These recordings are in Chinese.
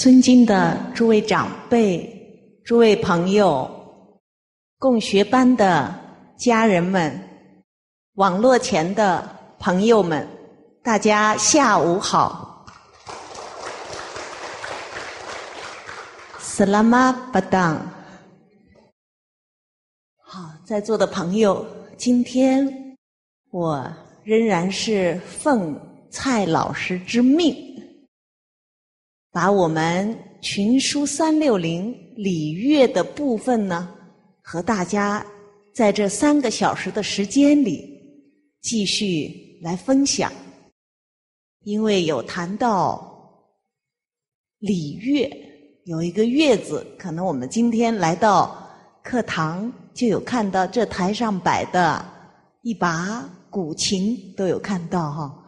尊敬的诸位长辈、诸位朋友、共学班的家人们、网络前的朋友们，大家下午好。斯拉玛巴当，好，在座的朋友，今天我仍然是奉蔡老师之命。把我们群书三六零礼乐的部分呢，和大家在这三个小时的时间里继续来分享。因为有谈到礼乐，有一个乐字，可能我们今天来到课堂就有看到这台上摆的一把古琴，都有看到哈。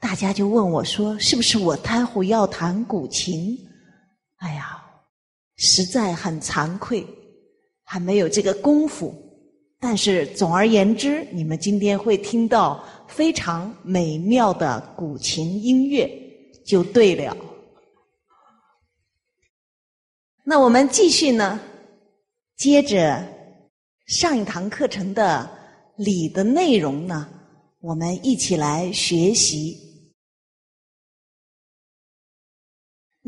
大家就问我说：“是不是我太虎要弹古琴？”哎呀，实在很惭愧，还没有这个功夫。但是总而言之，你们今天会听到非常美妙的古琴音乐，就对了。那我们继续呢，接着上一堂课程的礼的内容呢，我们一起来学习。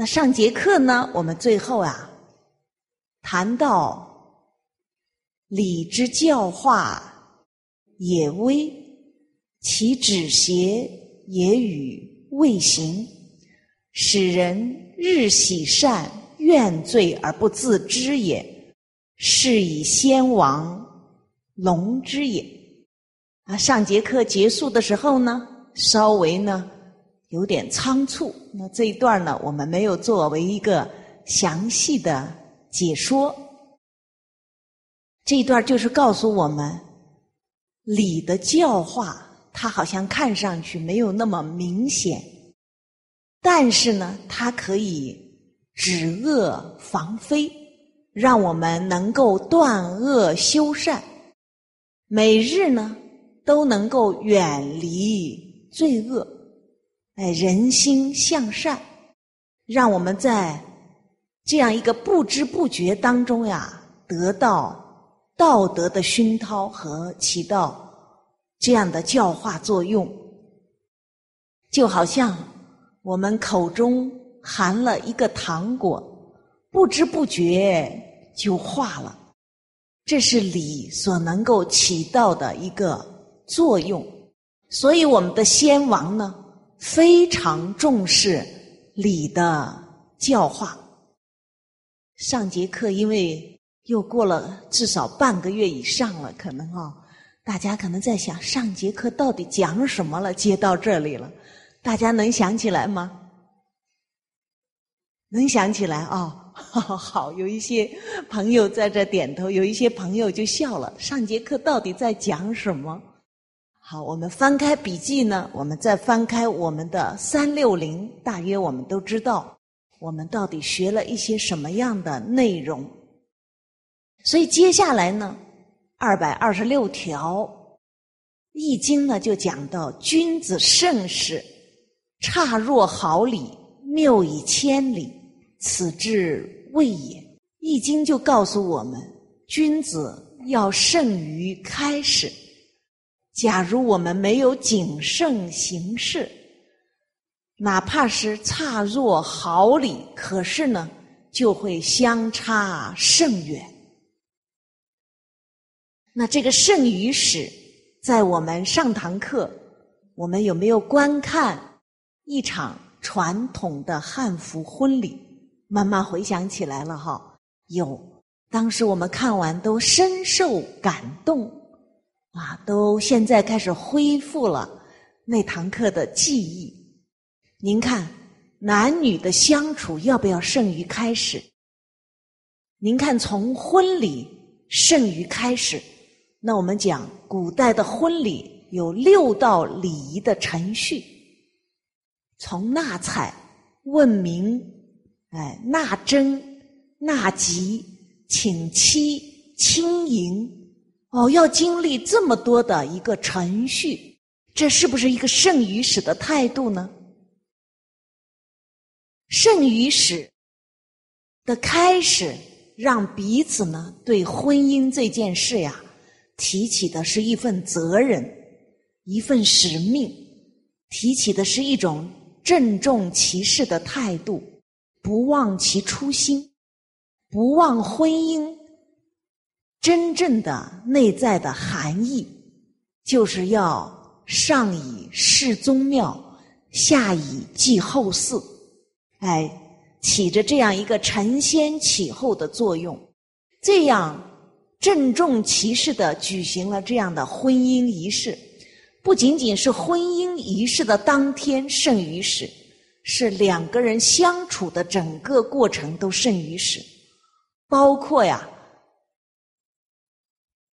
那上节课呢，我们最后啊谈到礼之教化也微，其止邪也与未行，使人日喜善，怨罪而不自知也，是以先王龙之也。啊，上节课结束的时候呢，稍微呢。有点仓促，那这一段呢，我们没有作为一个详细的解说。这一段就是告诉我们，礼的教化，它好像看上去没有那么明显，但是呢，它可以止恶防非，让我们能够断恶修善，每日呢都能够远离罪恶。哎，人心向善，让我们在这样一个不知不觉当中呀，得到道德的熏陶和起到这样的教化作用，就好像我们口中含了一个糖果，不知不觉就化了，这是礼所能够起到的一个作用。所以，我们的先王呢？非常重视礼的教化。上节课因为又过了至少半个月以上了，可能啊，大家可能在想上节课到底讲什么了？接到这里了，大家能想起来吗？能想起来啊？好，有一些朋友在这点头，有一些朋友就笑了。上节课到底在讲什么？好，我们翻开笔记呢，我们再翻开我们的三六零，大约我们都知道我们到底学了一些什么样的内容。所以接下来呢，二百二十六条《易经》呢就讲到：君子慎始，差若毫厘，谬以千里，此之谓也。《易经》就告诉我们，君子要慎于开始。假如我们没有谨慎行事，哪怕是差若毫厘，可是呢，就会相差甚远。那这个剩余史，在我们上堂课，我们有没有观看一场传统的汉服婚礼？慢慢回想起来了哈，有。当时我们看完都深受感动。啊，都现在开始恢复了那堂课的记忆。您看，男女的相处要不要胜于开始？您看，从婚礼胜于开始。那我们讲，古代的婚礼有六道礼仪的程序：从纳采、问名、哎纳征、纳吉、请妻、亲迎。哦，要经历这么多的一个程序，这是不是一个圣于史的态度呢？圣于史的开始，让彼此呢对婚姻这件事呀，提起的是一份责任，一份使命，提起的是一种郑重其事的态度，不忘其初心，不忘婚姻真正的内在的含义，就是要上以事宗庙，下以继后嗣，哎。起着这样一个承先启后的作用，这样郑重其事的举行了这样的婚姻仪式，不仅仅是婚姻仪式的当天胜于始，是两个人相处的整个过程都胜于始，包括呀，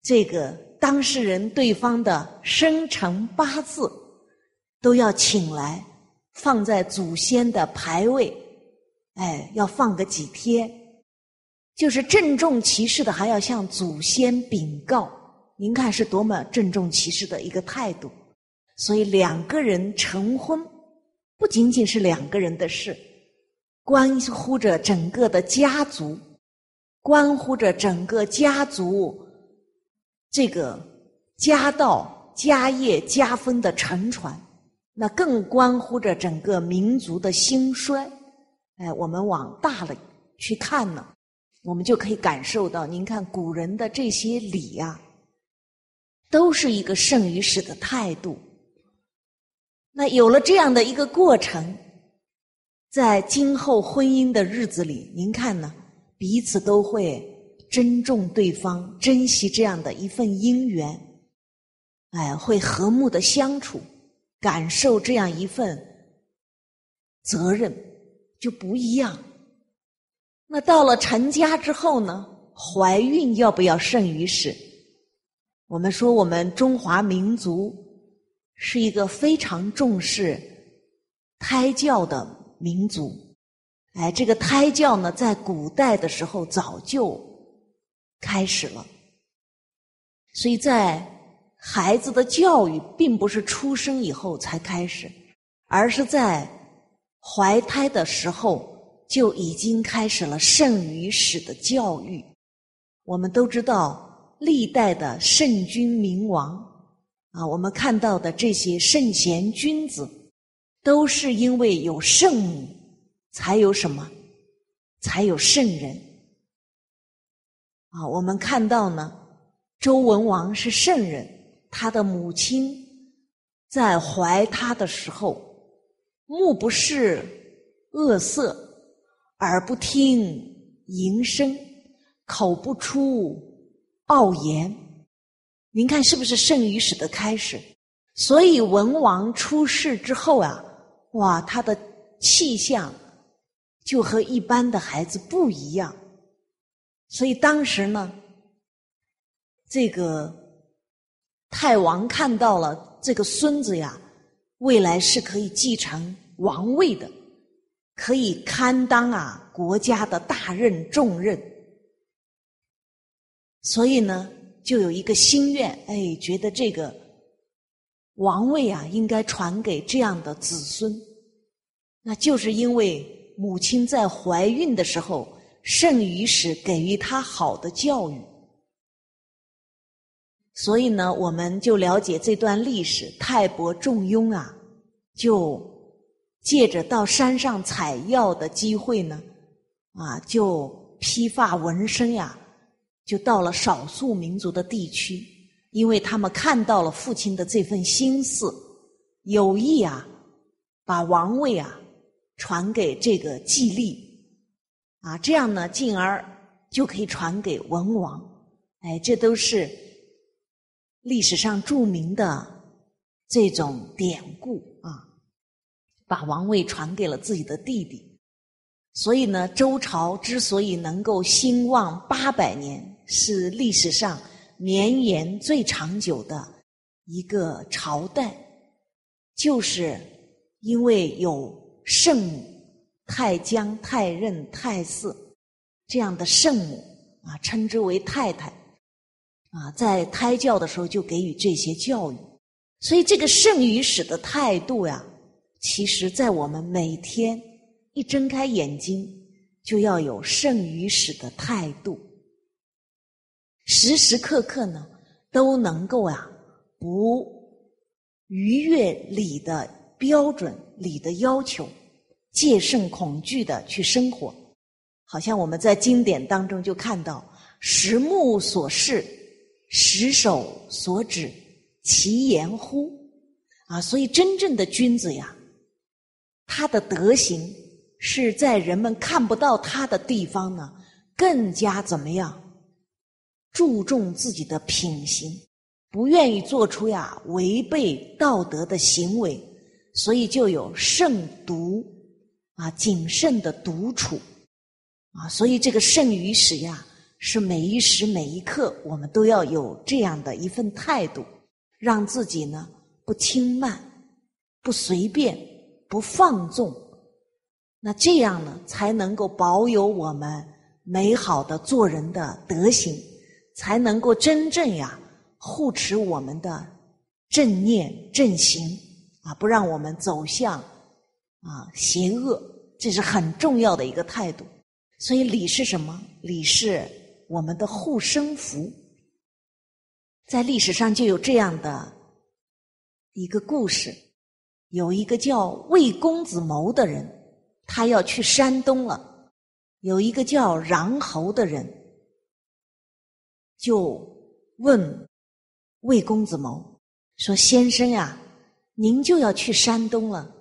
这个当事人对方的生辰八字都要请来，放在祖先的牌位。哎，要放个几天，就是郑重其事的，还要向祖先禀告。您看是多么郑重其事的一个态度。所以两个人成婚，不仅仅是两个人的事，关乎着整个的家族，关乎着整个家族这个家道、家业、家风的承传，那更关乎着整个民族的兴衰。哎，我们往大了去看呢，我们就可以感受到，您看古人的这些礼呀，都是一个胜于始的态度。那有了这样的一个过程，在今后婚姻的日子里，您看呢，彼此都会珍重对方，珍惜这样的一份姻缘，哎，会和睦的相处，感受这样一份责任。就不一样。那到了成家之后呢？怀孕要不要胜于始？我们说，我们中华民族是一个非常重视胎教的民族。哎，这个胎教呢，在古代的时候早就开始了。所以在孩子的教育，并不是出生以后才开始，而是在。怀胎的时候就已经开始了圣与史的教育。我们都知道，历代的圣君明王啊，我们看到的这些圣贤君子，都是因为有圣母，才有什么，才有圣人。啊，我们看到呢，周文王是圣人，他的母亲在怀他的时候。目不视恶色，耳不听淫声，口不出傲言。您看是不是圣与史的开始？所以文王出世之后啊，哇，他的气象就和一般的孩子不一样。所以当时呢，这个太王看到了这个孙子呀。未来是可以继承王位的，可以堪当啊国家的大任重任，所以呢，就有一个心愿，哎，觉得这个王位啊应该传给这样的子孙，那就是因为母亲在怀孕的时候，圣于时给予他好的教育。所以呢，我们就了解这段历史。泰伯仲雍啊，就借着到山上采药的机会呢，啊，就披发纹身呀，就到了少数民族的地区，因为他们看到了父亲的这份心思，有意啊，把王位啊传给这个季历，啊，这样呢，进而就可以传给文王。哎，这都是。历史上著名的这种典故啊，把王位传给了自己的弟弟，所以呢，周朝之所以能够兴旺八百年，是历史上绵延最长久的一个朝代，就是因为有圣母太姜、太任、太姒这样的圣母啊，称之为太太。啊，在胎教的时候就给予这些教育，所以这个圣与始的态度呀，其实在我们每天一睁开眼睛就要有圣与使的态度，时时刻刻呢都能够啊不逾越礼的标准、礼的要求，戒慎恐惧的去生活。好像我们在经典当中就看到：十目所视，十手所指，其言乎？啊，所以真正的君子呀，他的德行。是在人们看不到他的地方呢，更加怎么样？注重自己的品行，不愿意做出呀违背道德的行为，所以就有慎独啊谨慎的独处啊，所以这个慎与始呀，是每一时每一刻我们都要有这样的一份态度，让自己呢不轻慢，不随便，不放纵。那这样呢，才能够保有我们美好的做人的德行，才能够真正呀护持我们的正念正行啊，不让我们走向啊邪恶，这是很重要的一个态度。所以礼是什么？礼是我们的护身符。在历史上就有这样的一个故事，有一个叫魏公子谋的人。他要去山东了，有一个叫穰侯的人，就问魏公子谋说：“先生呀，您就要去山东了，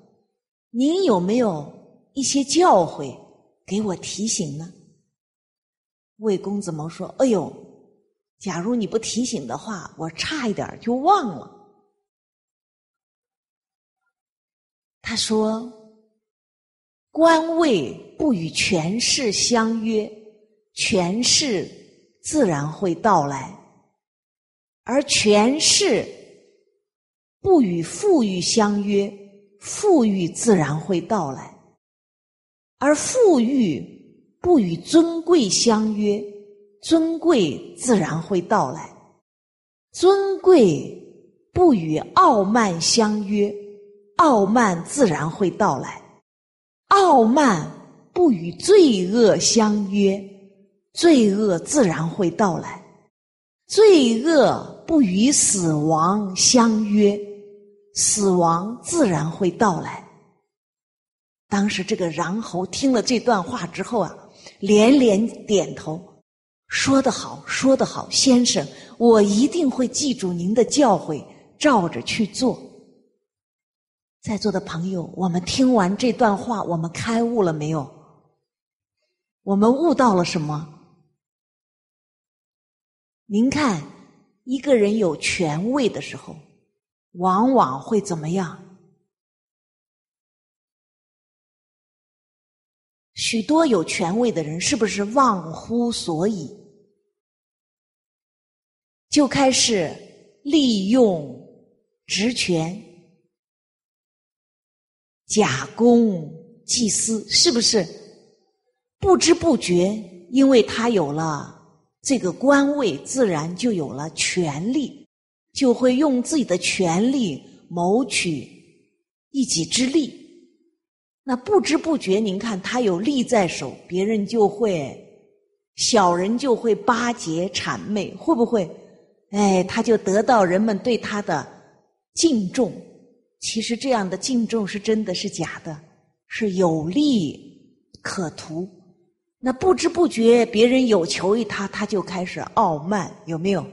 您有没有一些教诲给我提醒呢？”魏公子谋说：“哎呦，假如你不提醒的话，我差一点就忘了。”他说。官位不与权势相约，权势自然会到来；而权势不与富裕相约，富裕自然会到来；而富裕不与尊贵相约，尊贵自然会到来；尊贵不与傲慢相约，傲慢自然会到来。傲慢不与罪恶相约，罪恶自然会到来；罪恶不与死亡相约，死亡自然会到来。当时这个穰侯听了这段话之后啊，连连点头，说得好，说得好，先生，我一定会记住您的教诲，照着去做。在座的朋友，我们听完这段话，我们开悟了没有？我们悟到了什么？您看，一个人有权位的时候，往往会怎么样？许多有权位的人，是不是忘乎所以，就开始利用职权？假公济私，是不是不知不觉？因为他有了这个官位，自然就有了权利，就会用自己的权利谋取一己之利。那不知不觉，您看他有利在手，别人就会小人就会巴结谄媚，会不会？哎，他就得到人们对他的敬重。其实这样的敬重是真的是假的，是有利可图。那不知不觉别人有求于他，他就开始傲慢，有没有？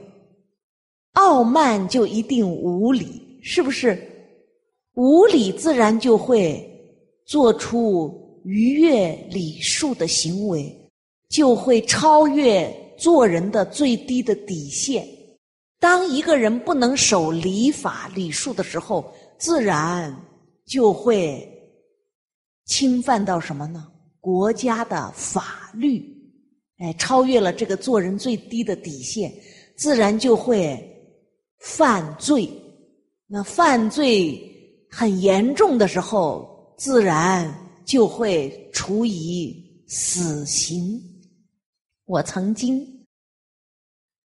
傲慢就一定无礼，是不是？无礼自然就会做出逾越礼数的行为，就会超越做人的最低的底线。当一个人不能守礼法礼数的时候，自然就会侵犯到什么呢？国家的法律，哎，超越了这个做人最低的底线，自然就会犯罪。那犯罪很严重的时候，自然就会处以死刑。我曾经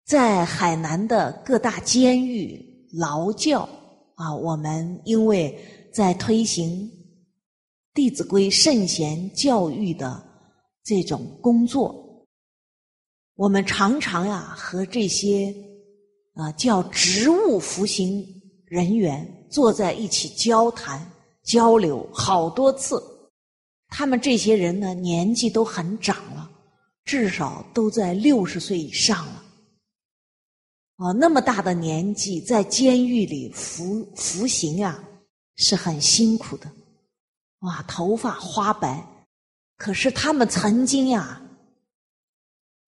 在海南的各大监狱劳教。啊，我们因为在推行《弟子规》圣贤教育的这种工作，我们常常呀和这些啊叫职务服刑人员坐在一起交谈交流好多次，他们这些人呢年纪都很长了，至少都在六十岁以上了。啊，那么大的年纪在监狱里服服刑啊，是很辛苦的。哇，头发花白。可是他们曾经呀，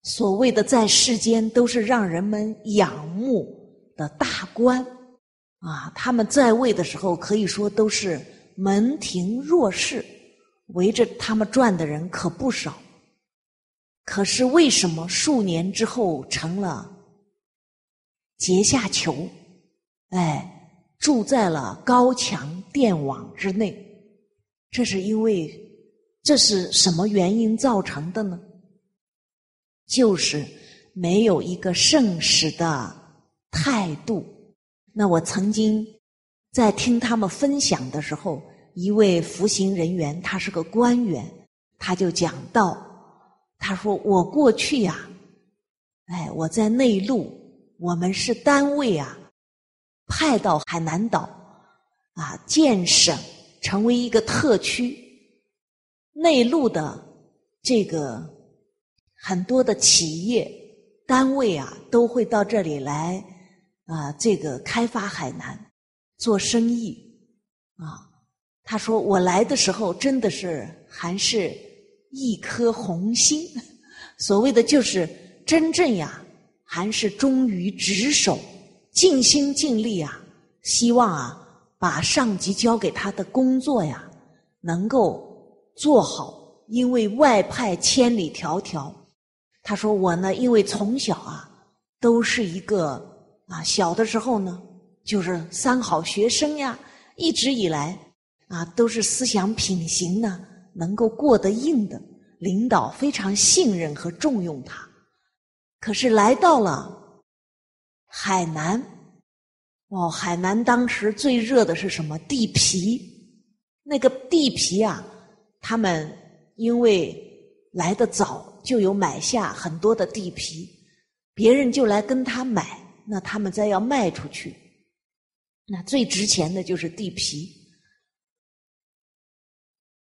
所谓的在世间都是让人们仰慕的大官啊，他们在位的时候可以说都是门庭若市，围着他们转的人可不少。可是为什么数年之后成了阶下囚？哎，住在了高墙电网之内，这是因为。这是什么原因造成的呢？就是没有一个圣使的态度。那我曾经在听他们分享的时候，一位服刑人员，他是个官员，他就讲到，他说：“我过去呀，哎，我在内陆，我们是单位啊，派到海南岛啊建省，成为一个特区。”内陆的这个很多的企业单位啊，都会到这里来啊，这个开发海南做生意啊。他说我来的时候真的是还是一颗红心，所谓的就是真正呀，还是忠于职守，尽心尽力啊，希望啊，把上级交给他的工作呀，能够。做好，因为外派千里迢迢。他说：“我呢，因为从小啊，都是一个啊，小的时候呢，就是三好学生呀，一直以来啊，都是思想品行呢，能够过得硬的，领导非常信任和重用他。可是来到了海南，哦，海南当时最热的是什么？地皮，那个地皮啊。”他们因为来的早，就有买下很多的地皮，别人就来跟他买，那他们再要卖出去，那最值钱的就是地皮。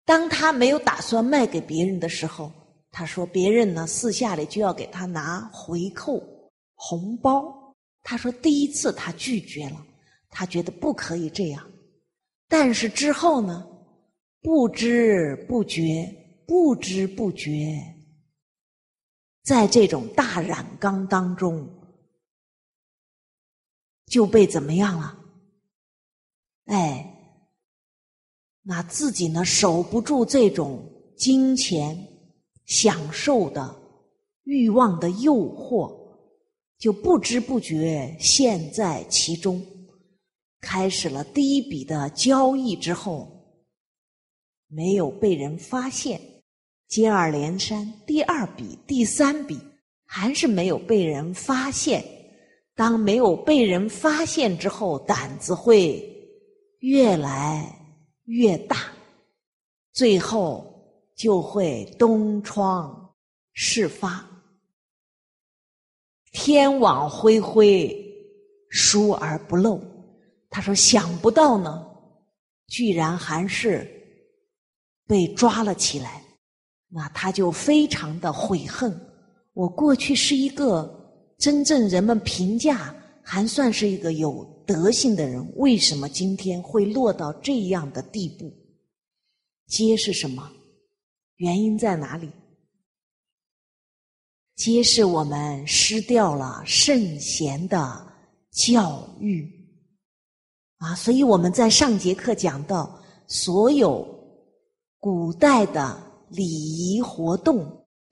当他没有打算卖给别人的时候，他说别人呢私下里就要给他拿回扣红包。他说第一次他拒绝了，他觉得不可以这样，但是之后呢？不知不觉，不知不觉，在这种大染缸当中，就被怎么样了？哎，那自己呢守不住这种金钱享受的欲望的诱惑，就不知不觉陷在其中，开始了第一笔的交易之后。没有被人发现，接二连三，第二笔、第三笔，还是没有被人发现。当没有被人发现之后，胆子会越来越大，最后就会东窗事发，天网恢恢，疏而不漏。他说：“想不到呢，居然还是。”被抓了起来，那他就非常的悔恨。我过去是一个真正人们评价还算是一个有德性的人，为什么今天会落到这样的地步？皆是什么？原因在哪里？皆是我们失掉了圣贤的教育啊！所以我们在上节课讲到所有。古代的礼仪活动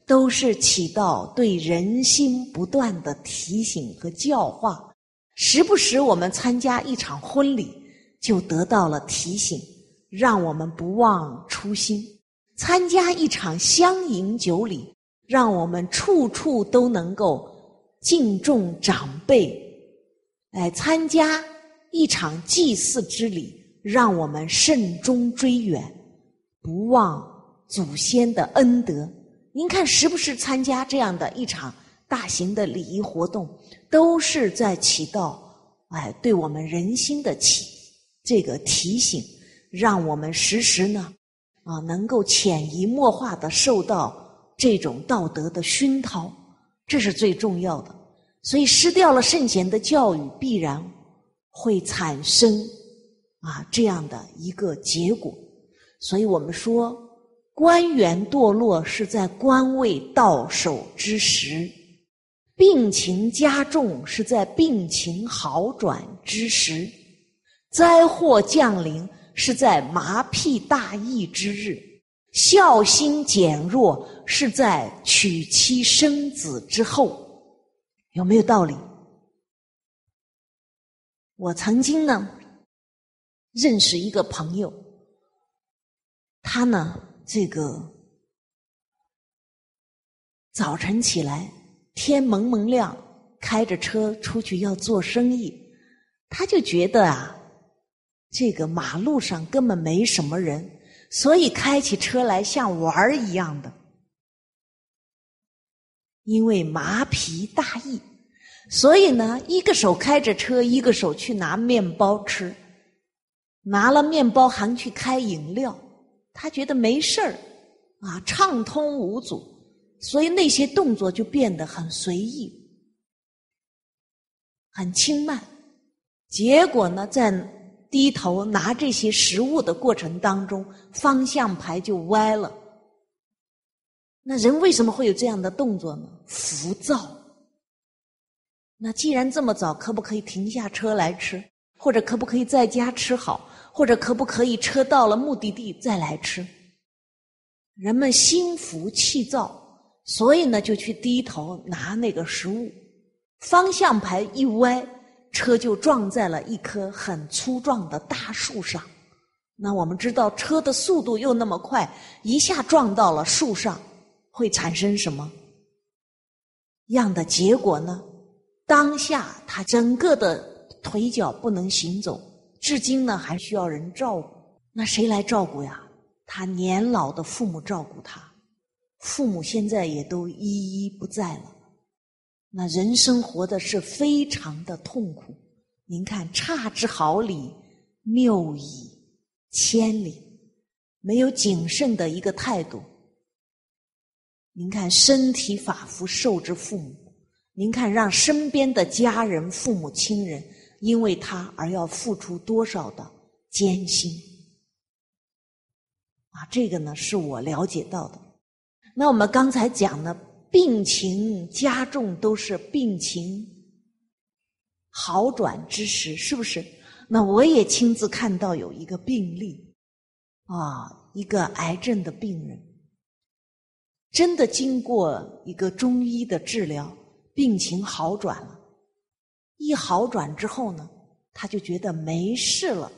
都是起到对人心不断的提醒和教化，时不时我们参加一场婚礼，就得到了提醒，让我们不忘初心；参加一场相迎酒礼，让我们处处都能够敬重长辈；哎，参加一场祭祀之礼，让我们慎终追远。不忘祖先的恩德，您看，时不时参加这样的一场大型的礼仪活动，都是在起到哎，对我们人心的起这个提醒，让我们时时呢啊，能够潜移默化的受到这种道德的熏陶，这是最重要的。所以，失掉了圣贤的教育，必然会产生啊这样的一个结果。所以我们说。官员堕落是在官位到手之时，病情加重是在病情好转之时，灾祸降临是在麻痹大意之日，孝心减弱是在娶妻生子之后，有没有道理？我曾经呢认识一个朋友，他呢。这个早晨起来，天蒙蒙亮，开着车出去要做生意，他就觉得啊，这个马路上根本没什么人，所以开起车来像玩儿一样的。因为麻皮大意，所以呢，一个手开着车，一个手去拿面包吃，拿了面包还去开饮料。他觉得没事儿，啊，畅通无阻，所以那些动作就变得很随意、很轻慢。结果呢，在低头拿这些食物的过程当中，方向盘就歪了。那人为什么会有这样的动作呢？浮躁。那既然这么早，可不可以停下车来吃？或者可不可以在家吃好？或者可不可以车到了目的地再来吃？人们心浮气躁，所以呢就去低头拿那个食物，方向盘一歪，车就撞在了一棵很粗壮的大树上。那我们知道车的速度又那么快，一下撞到了树上，会产生什么样的结果呢？当下他整个的腿脚不能行走。至今呢，还需要人照顾。那谁来照顾呀？他年老的父母照顾他，父母现在也都一一不在了。那人生活的是非常的痛苦。您看，差之毫厘，谬以千里，没有谨慎的一个态度。您看，身体发肤受之父母。您看，让身边的家人、父母亲人。因为他而要付出多少的艰辛啊！这个呢是我了解到的。那我们刚才讲的病情加重都是病情好转之时，是不是？那我也亲自看到有一个病例啊，一个癌症的病人，真的经过一个中医的治疗，病情好转了。一好转之后呢，他就觉得没事了。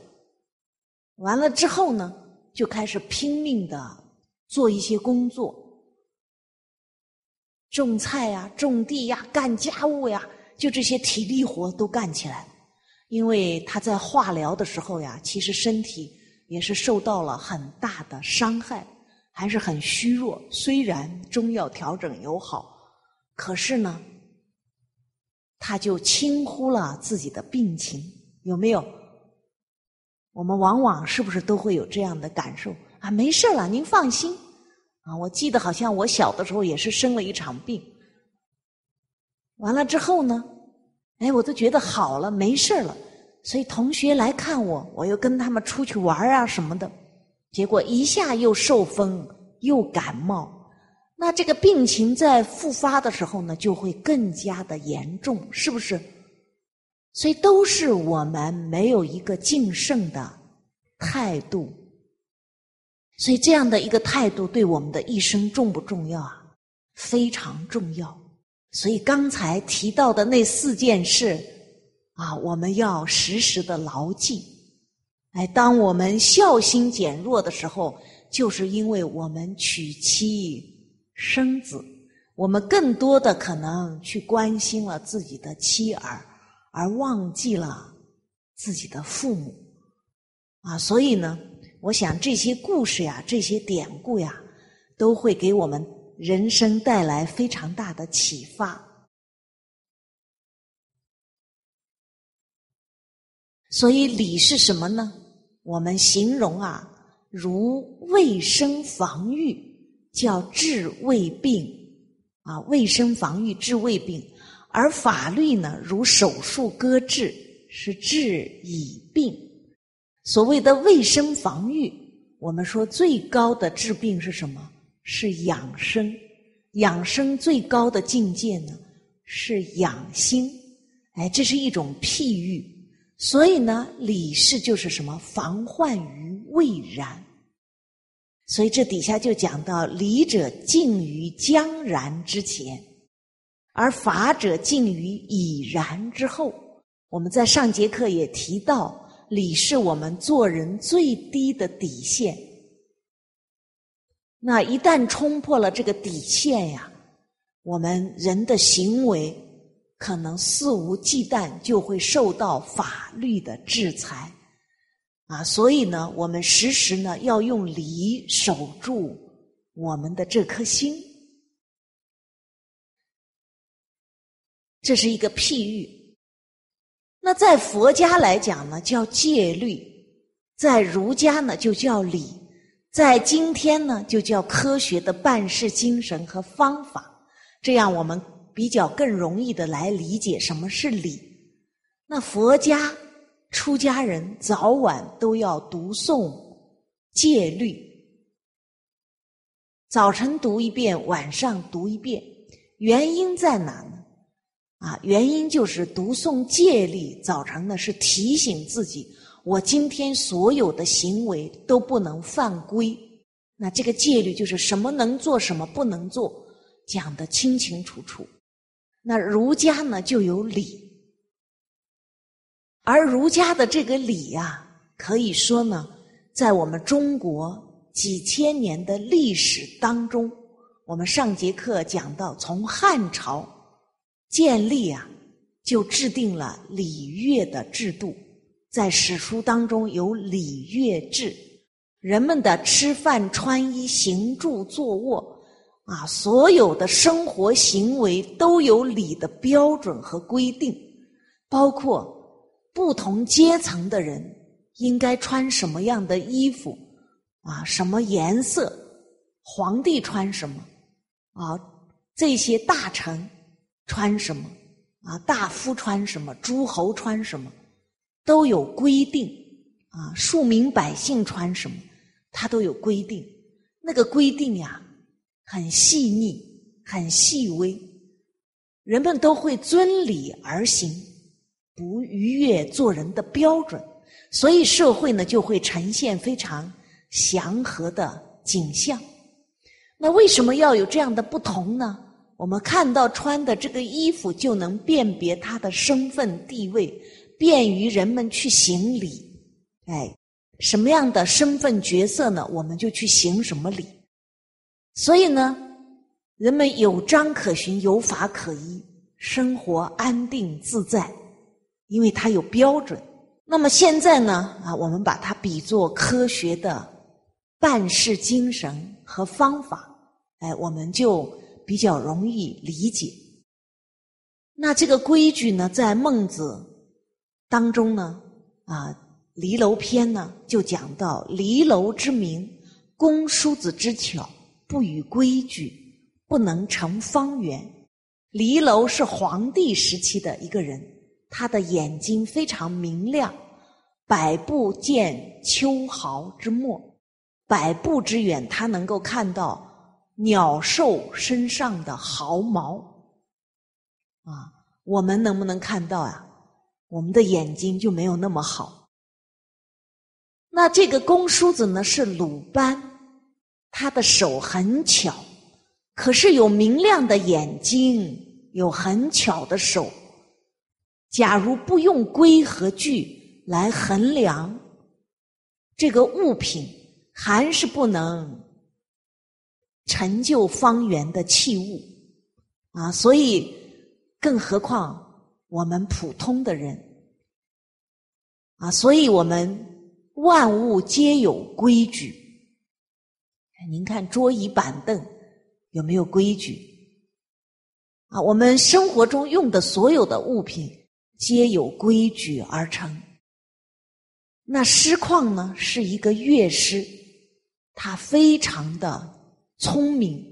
完了之后呢，就开始拼命的做一些工作，种菜呀、种地呀、干家务呀，就这些体力活都干起来。因为他在化疗的时候呀，其实身体也是受到了很大的伤害，还是很虚弱。虽然中药调整有好，可是呢。他就轻忽了自己的病情，有没有？我们往往是不是都会有这样的感受啊？没事了，您放心啊！我记得好像我小的时候也是生了一场病，完了之后呢，哎，我都觉得好了，没事了。所以同学来看我，我又跟他们出去玩啊什么的，结果一下又受风又感冒。那这个病情在复发的时候呢，就会更加的严重，是不是？所以都是我们没有一个敬圣的态度。所以这样的一个态度对我们的一生重不重要啊？非常重要。所以刚才提到的那四件事啊，我们要时时的牢记。哎，当我们孝心减弱的时候，就是因为我们娶妻。生子，我们更多的可能去关心了自己的妻儿，而忘记了自己的父母啊。所以呢，我想这些故事呀，这些典故呀，都会给我们人生带来非常大的启发。所以礼是什么呢？我们形容啊，如卫生防御，叫治未病啊，卫生防御治未病；而法律呢，如手术割治，是治已病。所谓的卫生防御，我们说最高的治病是什么？是养生。养生最高的境界呢，是养心。哎，这是一种譬喻。所以呢，理事就是什么？防患于未然。所以这底下就讲到，礼者敬于将然之前，而法者敬于已然之后。我们在上节课也提到，礼是我们做人最低的底线。那一旦冲破了这个底线呀，我们人的行为。可能肆无忌惮就会受到法律的制裁，啊，所以呢，我们时时呢要用礼守住我们的这颗心，这是一个譬喻。那在佛家来讲呢，叫戒律；在儒家呢，就叫礼；在今天呢，就叫科学的办事精神和方法。这样我们。比较更容易的来理解什么是礼。那佛家出家人早晚都要读诵戒律，早晨读一遍，晚上读一遍。原因在哪呢？啊，原因就是读诵戒律，早晨呢是提醒自己，我今天所有的行为都不能犯规。那这个戒律就是什么能做，什么不能做，讲得清清楚楚。那儒家呢就有礼，而儒家的这个礼呀，可以说呢，在我们中国几千年的历史当中，我们上节课讲到，从汉朝建立啊，就制定了礼乐的制度，在史书当中有礼乐制，人们的吃饭、穿衣、行住坐卧。啊，所有的生活行为都有礼的标准和规定，包括不同阶层的人应该穿什么样的衣服，啊，什么颜色，皇帝穿什么，啊，这些大臣穿什么，啊，大夫穿什么，诸侯穿什么，都有规定，啊，庶民百姓穿什么，他都有规定，那个规定呀。很细腻，很细微，人们都会遵礼而行，不逾越做人的标准，所以社会呢就会呈现非常祥和的景象。那为什么要有这样的不同呢？我们看到穿的这个衣服就能辨别他的身份地位，便于人们去行礼。哎，什么样的身份角色呢？我们就去行什么礼。所以呢，人们有章可循，有法可依，生活安定自在，因为它有标准。那么现在呢，啊，我们把它比作科学的办事精神和方法，哎，我们就比较容易理解。那这个规矩呢，在孟子当中呢，啊，《离楼篇》呢，就讲到离楼之名，公叔子之巧。不与规矩，不能成方圆。离楼是黄帝时期的一个人，他的眼睛非常明亮，百步见秋毫之末，百步之远，他能够看到鸟兽身上的毫毛。啊，我们能不能看到啊？我们的眼睛就没有那么好。那这个公叔子呢，是鲁班。他的手很巧，可是有明亮的眼睛，有很巧的手。假如不用规和矩来衡量这个物品，还是不能成就方圆的器物啊！所以，更何况我们普通的人啊！所以我们万物皆有规矩。您看桌椅板凳，有没有规矩？啊，我们生活中用的所有的物品皆有规矩而成。那师旷呢，是一个乐师，他非常的聪明，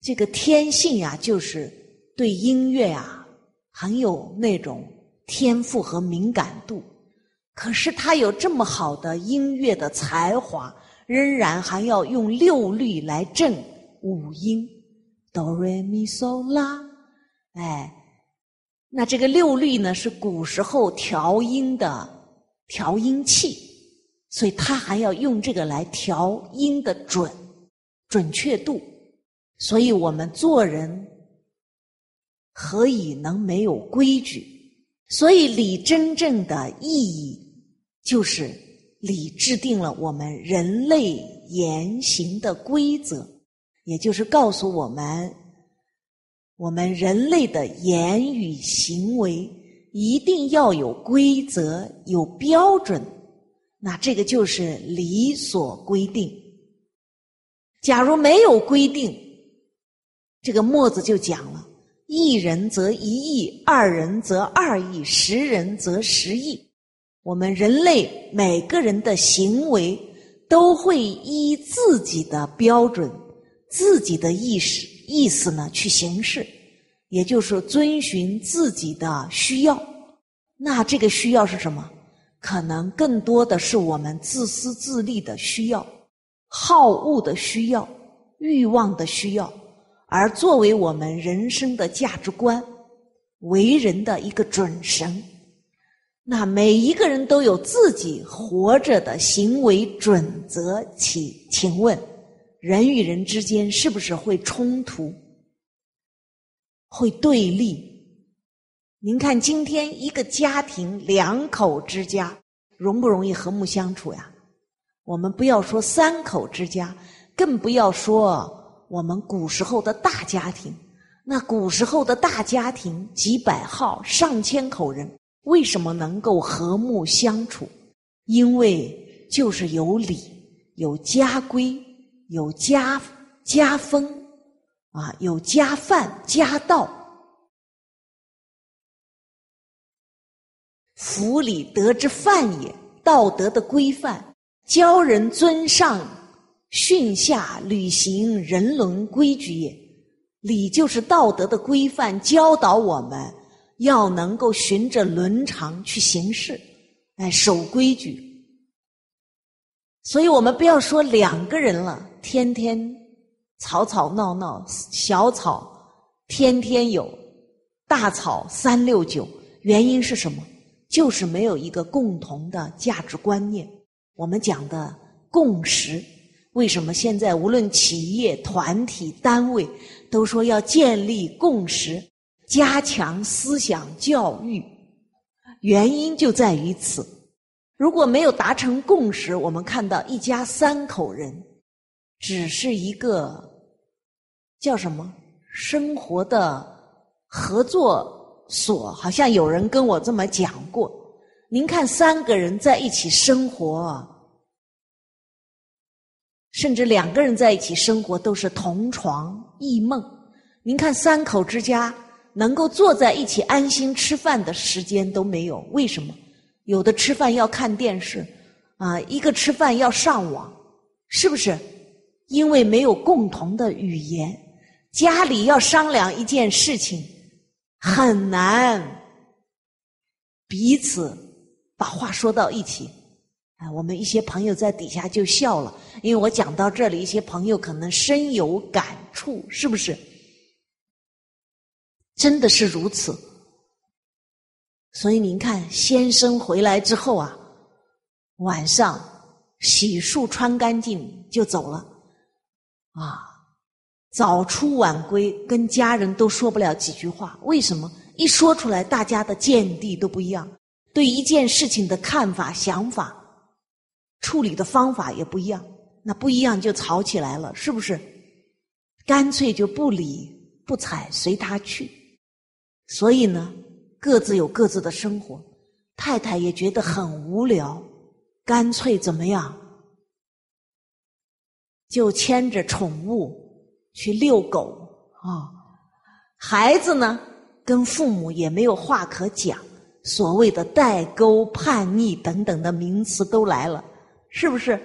这个天性呀，就是对音乐啊很有那种天赋和敏感度。可是他有这么好的音乐的才华，仍然还要用六律来正五音，哆瑞咪嗦啦，哎。那这个六律呢，是古时候调音的调音器，所以他还要用这个来调音的准准确度。所以我们做人何以能没有规矩？所以礼真正的意义就是礼制定了我们人类言行的规则，也就是告诉我们。我们人类的言语行为一定要有规则、有标准，那这个就是理所规定。假如没有规定，这个墨子就讲了：一人则一义，二人则二义，十人则十义。我们人类每个人的行为都会依自己的标准、自己的意识。意思呢，去行事，也就是遵循自己的需要。那这个需要是什么？可能更多的是我们自私自利的需要、好恶的需要、欲望的需要。而作为我们人生的价值观、为人的一个准绳，那每一个人都有自己活着的行为准则。请请问？人与人之间是不是会冲突、会对立？您看，今天一个家庭两口之家容不容易和睦相处呀？我们不要说三口之家，更不要说我们古时候的大家庭。那古时候的大家庭几百号、上千口人，为什么能够和睦相处？因为就是有礼、有家规。有家家风啊，有家范家道，府里德之范也，道德的规范，教人尊上训下，履行人伦规矩也。礼就是道德的规范，教导我们要能够循着伦常去行事，哎，守规矩。所以我们不要说两个人了。天天吵吵闹闹，小吵天天有，大吵三六九。原因是什么？就是没有一个共同的价值观念。我们讲的共识，为什么现在无论企业、团体、单位都说要建立共识，加强思想教育？原因就在于此。如果没有达成共识，我们看到一家三口人。只是一个叫什么生活的合作所，好像有人跟我这么讲过。您看，三个人在一起生活，甚至两个人在一起生活都是同床异梦。您看，三口之家能够坐在一起安心吃饭的时间都没有，为什么？有的吃饭要看电视，啊，一个吃饭要上网，是不是？因为没有共同的语言，家里要商量一件事情很难彼此把话说到一起。啊，我们一些朋友在底下就笑了，因为我讲到这里，一些朋友可能深有感触，是不是？真的是如此。所以您看，先生回来之后啊，晚上洗漱穿干净就走了。啊，早出晚归，跟家人都说不了几句话。为什么？一说出来，大家的见地都不一样，对一件事情的看法、想法、处理的方法也不一样。那不一样就吵起来了，是不是？干脆就不理不睬，随他去。所以呢，各自有各自的生活。太太也觉得很无聊，干脆怎么样？就牵着宠物去遛狗啊，孩子呢跟父母也没有话可讲，所谓的代沟、叛逆等等的名词都来了，是不是？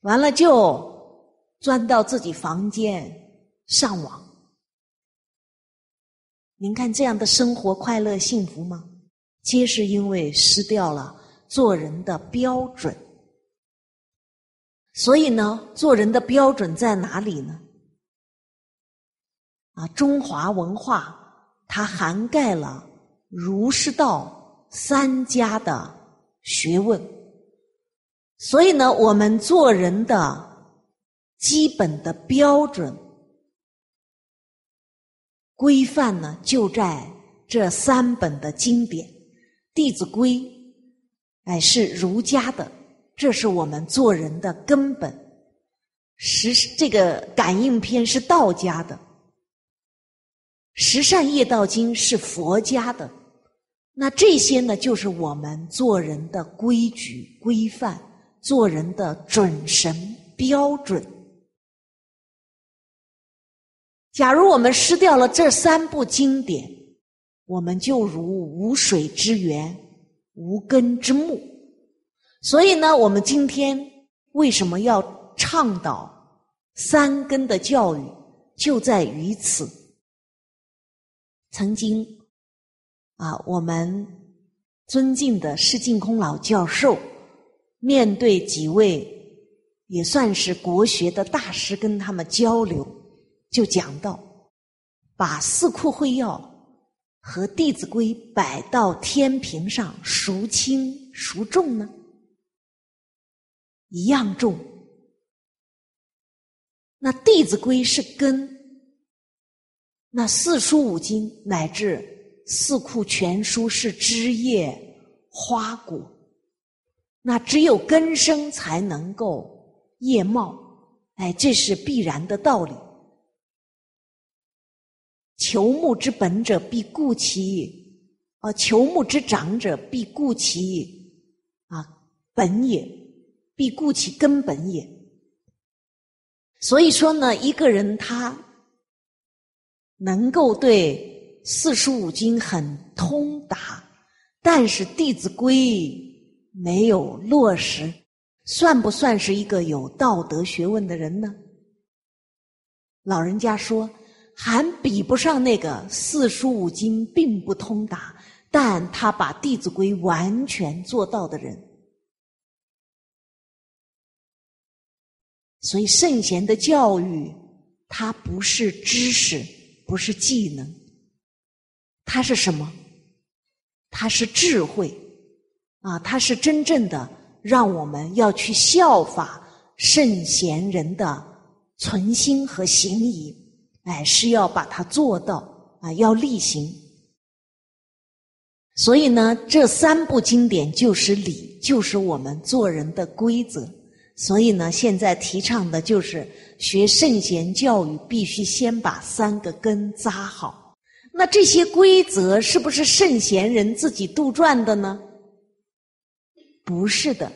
完了就钻到自己房间上网。您看这样的生活快乐幸福吗？皆是因为失掉了做人的标准。所以呢，做人的标准在哪里呢？啊，中华文化它涵盖了儒释道三家的学问，所以呢，我们做人的基本的标准规范呢，就在这三本的经典，《弟子规》哎是儒家的。这是我们做人的根本。十这个感应篇是道家的，《十善业道经》是佛家的。那这些呢，就是我们做人的规矩规范，做人的准绳标准。假如我们失掉了这三部经典，我们就如无水之源，无根之木。所以呢，我们今天为什么要倡导三根的教育，就在于此。曾经啊，我们尊敬的释净空老教授面对几位也算是国学的大师，跟他们交流，就讲到：把《四库会要》和《弟子规》摆到天平上，孰轻孰重呢？一样重。那《弟子规》是根，那四书五经乃至四库全书是枝叶花果，那只有根生才能够叶茂，哎，这是必然的道理。求木之本者，必固其啊；求木之长者，必固其啊本也。必固其根本也。所以说呢，一个人他能够对四书五经很通达，但是《弟子规》没有落实，算不算是一个有道德学问的人呢？老人家说，还比不上那个四书五经并不通达，但他把《弟子规》完全做到的人。所以，圣贤的教育，它不是知识，不是技能，它是什么？它是智慧，啊，它是真正的让我们要去效法圣贤人的存心和行仪，哎，是要把它做到啊，要力行。所以呢，这三部经典就是理，就是我们做人的规则。所以呢，现在提倡的就是学圣贤教育，必须先把三个根扎好。那这些规则是不是圣贤人自己杜撰的呢？不是的，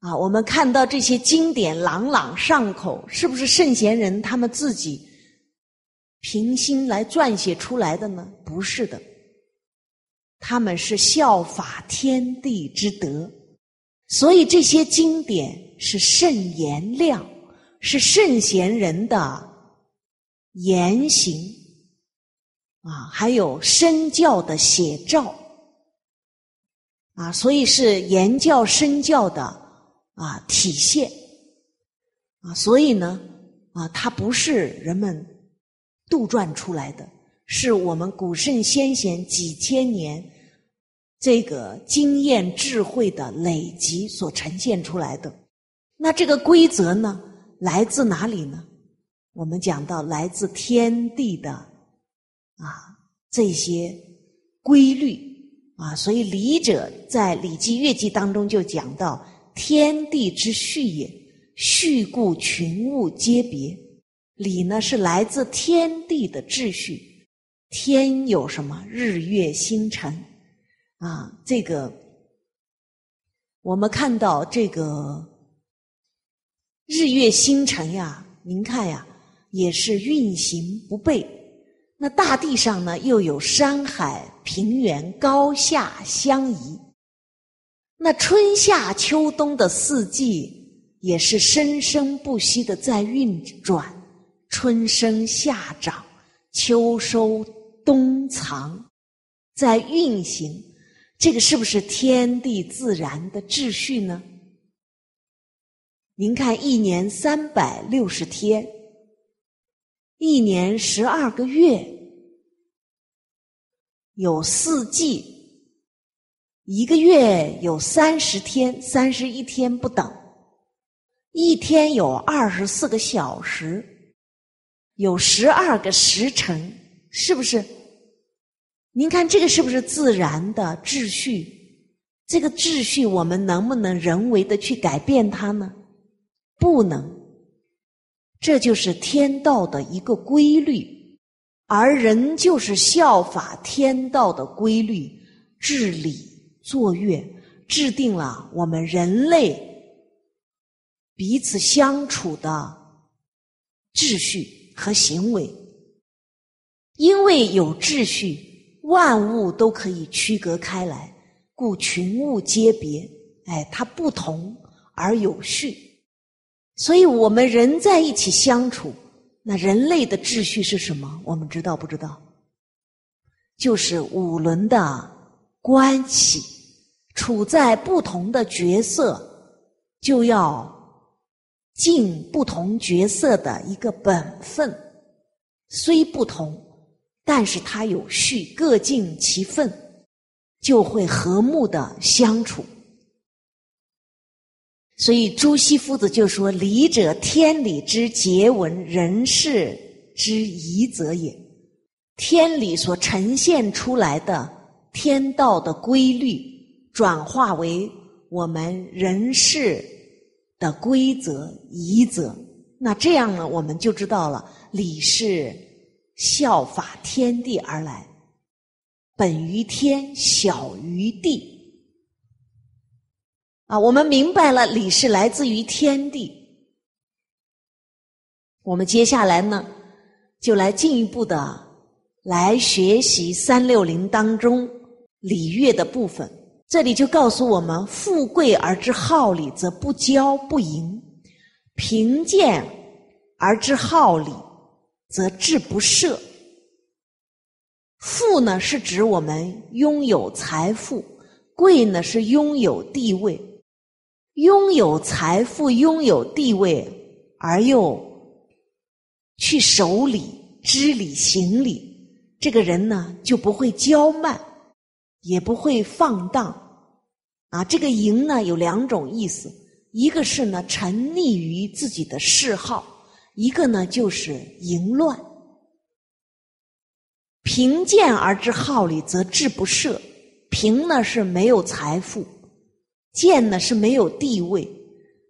啊，我们看到这些经典朗朗上口，是不是圣贤人他们自己平心来撰写出来的呢？不是的，他们是效法天地之德。所以这些经典是圣言量，是圣贤人的言行啊，还有身教的写照啊，所以是言教身教的啊体现啊，所以呢啊，它不是人们杜撰出来的，是我们古圣先贤几千年。这个经验智慧的累积所呈现出来的，那这个规则呢，来自哪里呢？我们讲到来自天地的啊这些规律啊，所以礼者在《礼记乐记》当中就讲到天地之序也，序故群物皆别。礼呢是来自天地的秩序，天有什么？日月星辰。啊，这个我们看到这个日月星辰呀，您看呀，也是运行不悖。那大地上呢，又有山海、平原、高下相宜。那春夏秋冬的四季，也是生生不息的在运转，春生夏长，秋收冬藏，在运行。这个是不是天地自然的秩序呢？您看，一年三百六十天，一年十二个月，有四季，一个月有三十天，三十一天不等，一天有二十四个小时，有十二个时辰，是不是？您看，这个是不是自然的秩序？这个秩序，我们能不能人为的去改变它呢？不能，这就是天道的一个规律，而人就是效法天道的规律，治理作乐，制定了我们人类彼此相处的秩序和行为。因为有秩序，万物都可以区隔开来，故群物皆别。哎，它不同而有序。所以我们人在一起相处，那人类的秩序是什么？我们知道不知道？就是五伦的关系，处在不同的角色，就要尽不同角色的一个本分。虽不同，但是它有序，各尽其分，就会和睦的相处。所以朱熹夫子就说：“礼者，天理之结文，人事之宜则也。天理所呈现出来的天道的规律，转化为我们人事的规则、宜则。那这样呢，我们就知道了，礼是效法天地而来，本于天，小于地。”啊，我们明白了，礼是来自于天地。我们接下来呢，就来进一步的来学习三六零当中礼乐的部分。这里就告诉我们：富贵而知好礼，则不骄不淫；贫贱而知好礼，则志不赦。富呢，是指我们拥有财富；贵呢，是拥有地位。拥有财富、拥有地位，而又去守礼、知礼、行礼，这个人呢就不会骄慢，也不会放荡。啊，这个“淫”呢有两种意思，一个是呢沉溺于自己的嗜好，一个呢就是淫乱。贫贱而知好礼，则志不赦。贫呢是没有财富。贱呢是没有地位，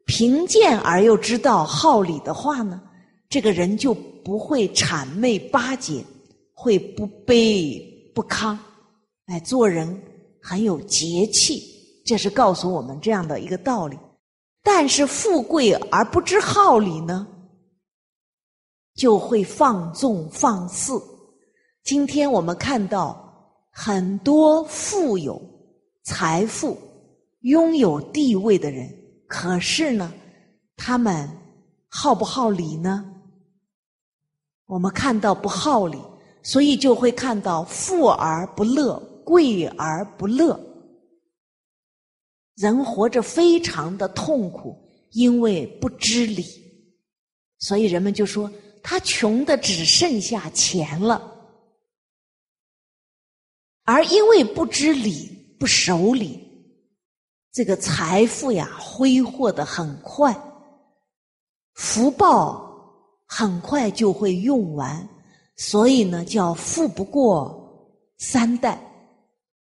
贫贱而又知道好礼的话呢，这个人就不会谄媚巴结，会不卑不亢，哎，做人很有节气，这是告诉我们这样的一个道理。但是富贵而不知好礼呢，就会放纵放肆。今天我们看到很多富有财富。拥有地位的人，可是呢，他们好不好礼呢？我们看到不好礼，所以就会看到富而不乐，贵而不乐。人活着非常的痛苦，因为不知礼，所以人们就说他穷的只剩下钱了，而因为不知礼，不守礼。这个财富呀，挥霍的很快，福报很快就会用完，所以呢，叫富不过三代，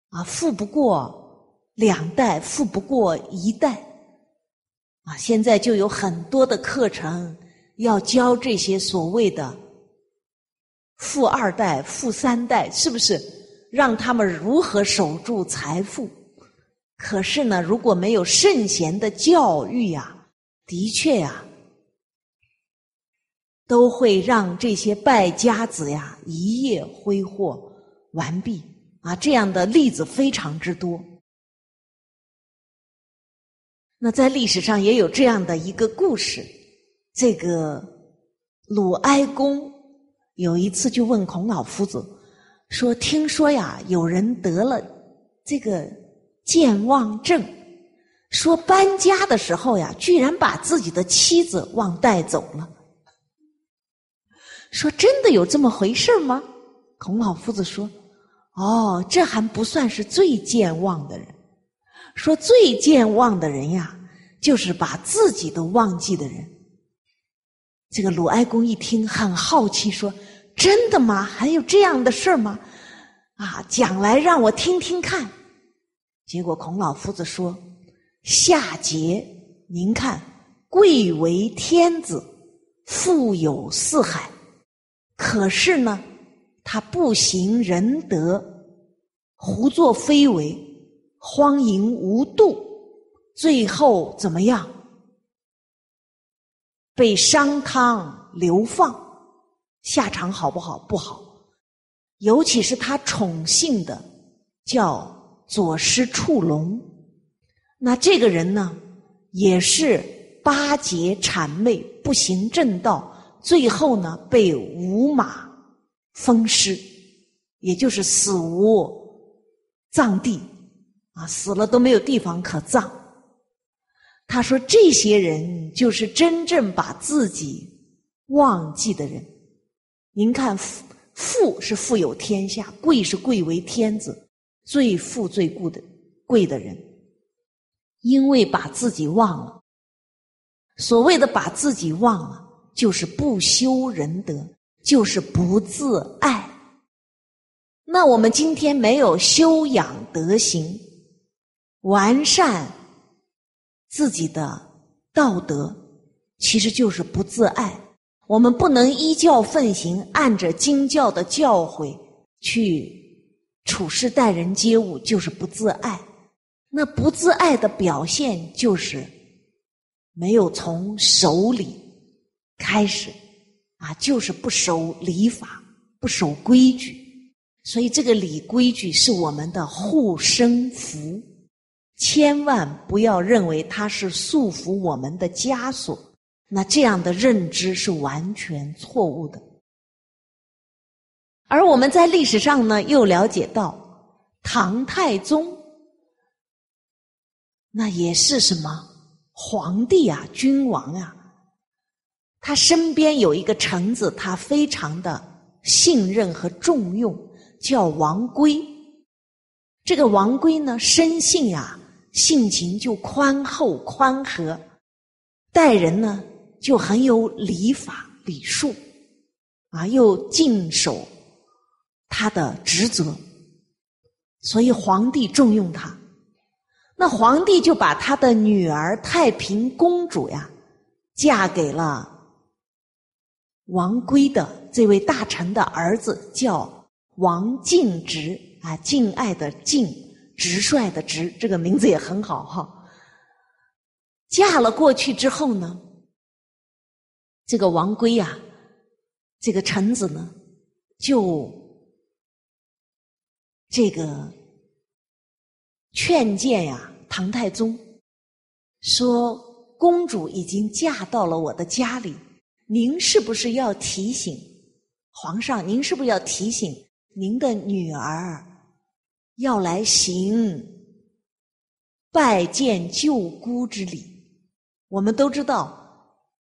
啊，富不过两代，富不过一代，啊，现在就有很多的课程要教这些所谓的富二代、富三代，是不是让他们如何守住财富？可是呢，如果没有圣贤的教育呀，的确呀，都会让这些败家子呀一夜挥霍完毕啊！这样的例子非常之多。那在历史上也有这样的一个故事，这个鲁哀公有一次就问孔老夫子说：“听说呀，有人得了这个健忘症，说搬家的时候呀，居然把自己的妻子忘带走了。说真的有这么回事吗？”孔老夫子说：“哦，这还不算是最健忘的人。”说最健忘的人呀，就是把自己都忘记的人。这个鲁哀公一听很好奇，说：“真的吗？还有这样的事儿吗？啊，讲来让我听听看。”结果孔老夫子说：“夏桀，您看，贵为天子，富有四海，可是呢，他不行仁德，胡作非为。”荒淫无度，最后怎么样？被商汤流放，下场好不好？不好。尤其是他宠幸的叫左师触龙，那这个人呢，也是巴结谄媚，不行正道，最后呢被五马封尸，也就是死无葬地。啊，死了都没有地方可葬。他说：“这些人就是真正把自己忘记的人。您看，富富是富有天下，贵是贵为天子，最富最贵的贵的人，因为把自己忘了。所谓的把自己忘了，就是不修仁德，就是不自爱。那我们今天没有修养德行。”完善自己的道德，其实就是不自爱。我们不能依教奉行，按着经教的教诲去处事待人接物，就是不自爱。那不自爱的表现，就是没有从守礼开始啊，就是不守礼法，不守规矩。所以，这个礼规矩是我们的护身符。千万不要认为它是束缚我们的枷锁，那这样的认知是完全错误的。而我们在历史上呢，又了解到唐太宗，那也是什么皇帝啊、君王啊，他身边有一个臣子，他非常的信任和重用，叫王圭。这个王圭呢，生性呀。性情就宽厚宽和，待人呢就很有礼法礼数，啊，又尽守他的职责，所以皇帝重用他。那皇帝就把他的女儿太平公主呀，嫁给了王圭的这位大臣的儿子，叫王敬直啊，敬爱的敬。直率的直，这个名字也很好哈。嫁了过去之后呢，这个王圭呀，这个臣子呢，就这个劝谏呀，唐太宗说：“公主已经嫁到了我的家里，您是不是要提醒皇上？您是不是要提醒您的女儿？”要来行拜见舅姑之礼，我们都知道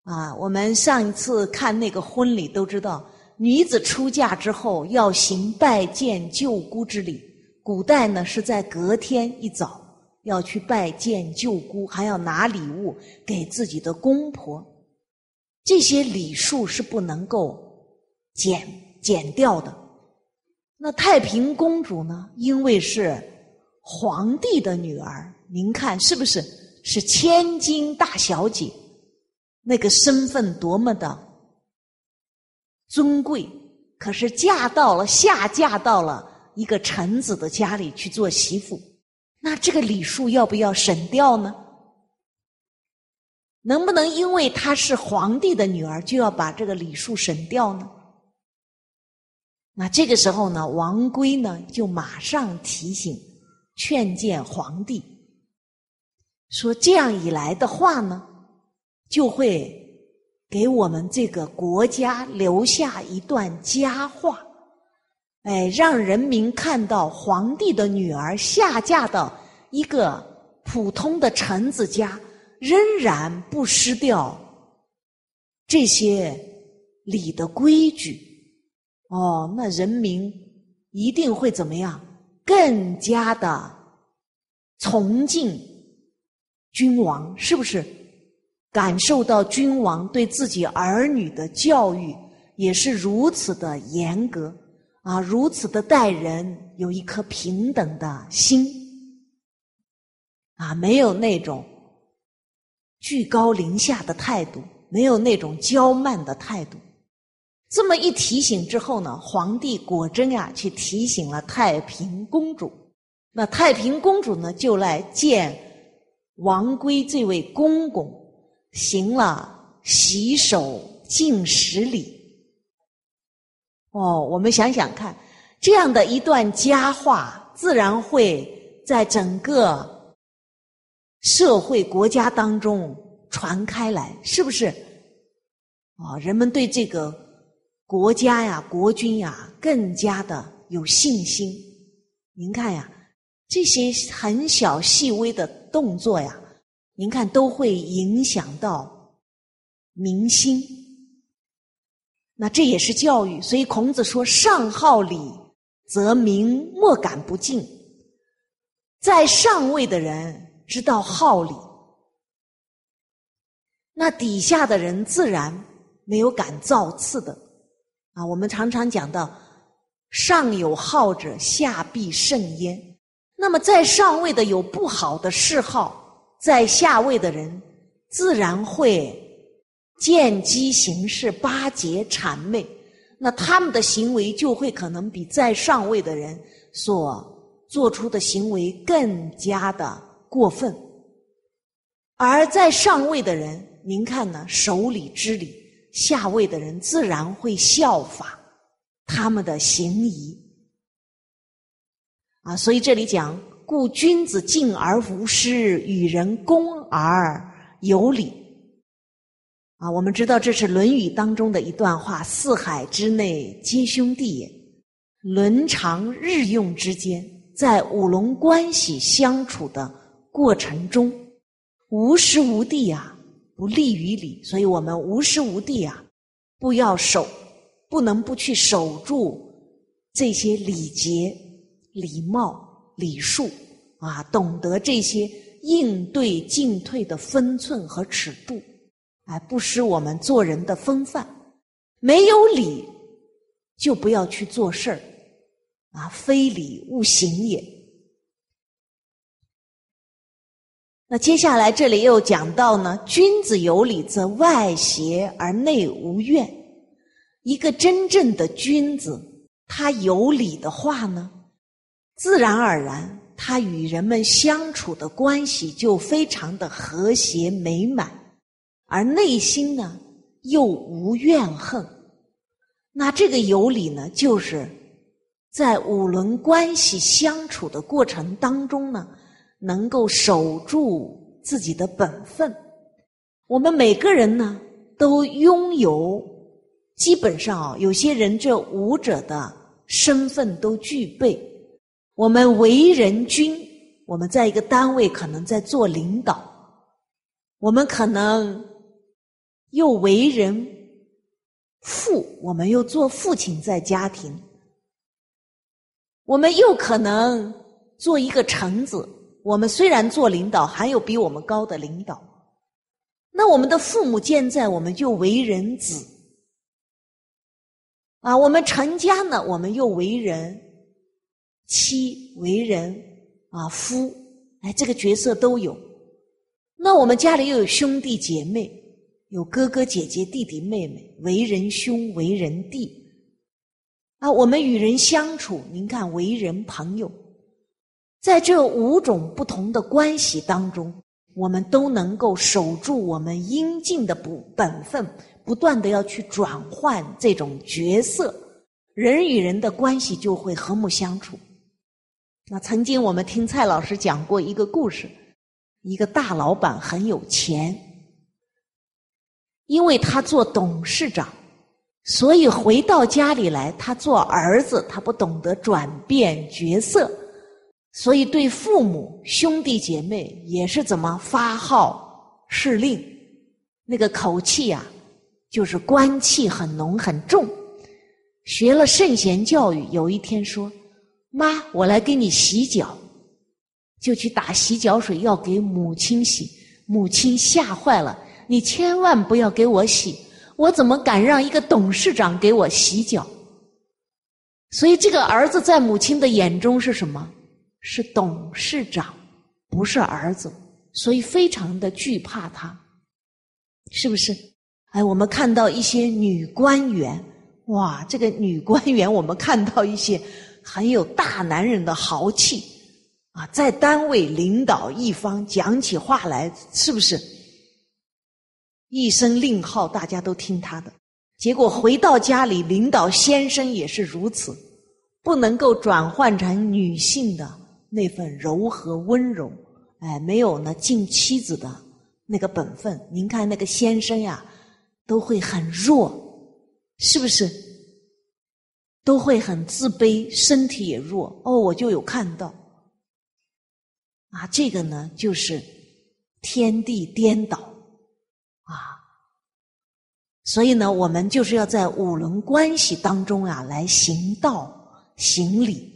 啊。我们上一次看那个婚礼，都知道女子出嫁之后要行拜见舅姑之礼。古代呢是在隔天一早要去拜见舅姑，还要拿礼物给自己的公婆。这些礼数是不能够减减掉的。那太平公主呢？因为是皇帝的女儿，您看是不是是千金大小姐？那个身份多么的尊贵！可是嫁到了下嫁到了一个臣子的家里去做媳妇，那这个礼数要不要省掉呢？能不能因为她是皇帝的女儿，就要把这个礼数省掉呢？那这个时候呢，王圭呢就马上提醒、劝谏皇帝，说这样一来的话呢，就会给我们这个国家留下一段佳话，哎，让人民看到皇帝的女儿下嫁到一个普通的臣子家，仍然不失掉这些礼的规矩。哦，那人民一定会怎么样？更加的崇敬君王，是不是？感受到君王对自己儿女的教育也是如此的严格啊，如此的待人有一颗平等的心啊，没有那种居高临下的态度，没有那种娇慢的态度。这么一提醒之后呢，皇帝果真呀去提醒了太平公主。那太平公主呢，就来见王圭这位公公，行了洗手敬十礼。哦，我们想想看，这样的一段佳话，自然会在整个社会国家当中传开来，是不是？啊，人们对这个。国家呀，国君呀，更加的有信心。您看呀，这些很小细微的动作呀，您看都会影响到民心。那这也是教育。所以孔子说：“上好礼，则民莫敢不敬。”在上位的人知道好礼，那底下的人自然没有敢造次的。啊，我们常常讲到，上有好者，下必甚焉。那么在上位的有不好的嗜好，在下位的人自然会见机行事，巴结谄媚。那他们的行为就会可能比在上位的人所做出的行为更加的过分。而在上位的人，您看呢？守礼知礼。下位的人自然会效法他们的行仪啊，所以这里讲，故君子敬而无失，与人恭而有礼啊。我们知道这是《论语》当中的一段话：“四海之内皆兄弟也，伦常日用之间，在五伦关系相处的过程中，无时无地啊。”不利于礼，所以我们无时无地啊，不要守，不能不去守住这些礼节、礼貌、礼数啊，懂得这些应对进退的分寸和尺度，哎，不失我们做人的风范。没有礼，就不要去做事儿啊，非礼勿行也。那接下来这里又讲到呢，君子有礼则外邪而内无怨。一个真正的君子，他有礼的话呢，自然而然，他与人们相处的关系就非常的和谐美满，而内心呢又无怨恨。那这个有礼呢，就是在五伦关系相处的过程当中呢。能够守住自己的本分，我们每个人呢都拥有，基本上啊，有些人这五者的身份都具备。我们为人君，我们在一个单位可能在做领导，我们可能又为人父，我们又做父亲在家庭，我们又可能做一个臣子。我们虽然做领导，还有比我们高的领导。那我们的父母健在，我们就为人子啊；我们成家呢，我们又为人妻、为人啊夫。哎，这个角色都有。那我们家里又有兄弟姐妹，有哥哥姐姐、弟弟妹妹，为人兄、为人弟啊。我们与人相处，您看，为人朋友。在这五种不同的关系当中，我们都能够守住我们应尽的本本分，不断的要去转换这种角色，人与人的关系就会和睦相处。那曾经我们听蔡老师讲过一个故事，一个大老板很有钱，因为他做董事长，所以回到家里来，他做儿子，他不懂得转变角色。所以，对父母、兄弟姐妹也是怎么发号施令，那个口气呀，就是官气很浓很重。学了圣贤教育，有一天说：“妈，我来给你洗脚。”就去打洗脚水，要给母亲洗。母亲吓坏了：“你千万不要给我洗，我怎么敢让一个董事长给我洗脚？”所以，这个儿子在母亲的眼中是什么？是董事长，不是儿子，所以非常的惧怕他，是不是？哎，我们看到一些女官员，哇，这个女官员，我们看到一些很有大男人的豪气啊，在单位领导一方，讲起话来，是不是？一声令号，大家都听他的。结果回到家里，领导先生也是如此，不能够转换成女性的。那份柔和温柔，哎，没有呢，敬妻子的那个本分。您看那个先生呀，都会很弱，是不是？都会很自卑，身体也弱。哦，我就有看到，啊，这个呢，就是天地颠倒啊。所以呢，我们就是要在五伦关系当中啊，来行道、行礼。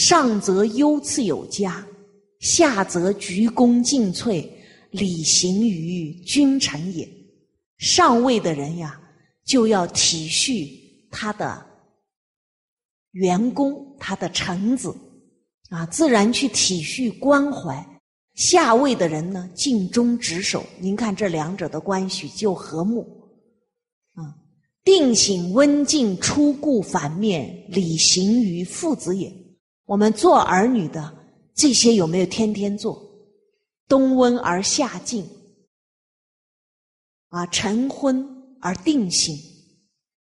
上则优次有加，下则鞠躬尽瘁，礼行于君臣也。上位的人呀，就要体恤他的员工、他的臣子，啊，自然去体恤关怀。下位的人呢，尽忠职守。您看这两者的关系就和睦。啊，定省温静，出故反面，礼行于父子也。我们做儿女的这些有没有天天做？冬温而夏静，啊，晨昏而定省，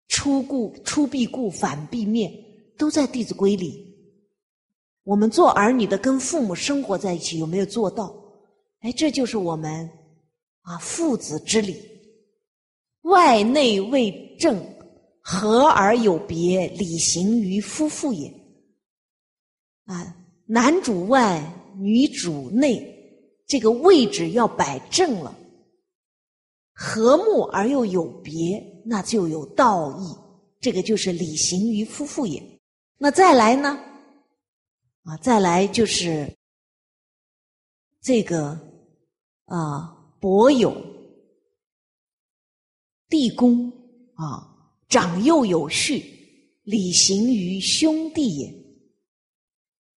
出故出必故，反必面，都在《弟子规》里。我们做儿女的跟父母生活在一起，有没有做到？哎，这就是我们啊父子之礼，外内为正，和而有别，礼行于夫妇也。啊，男主外，女主内，这个位置要摆正了，和睦而又有别，那就有道义。这个就是礼行于夫妇也。那再来呢？啊，再来就是这个啊，伯友、弟恭啊，长幼有序，礼行于兄弟也。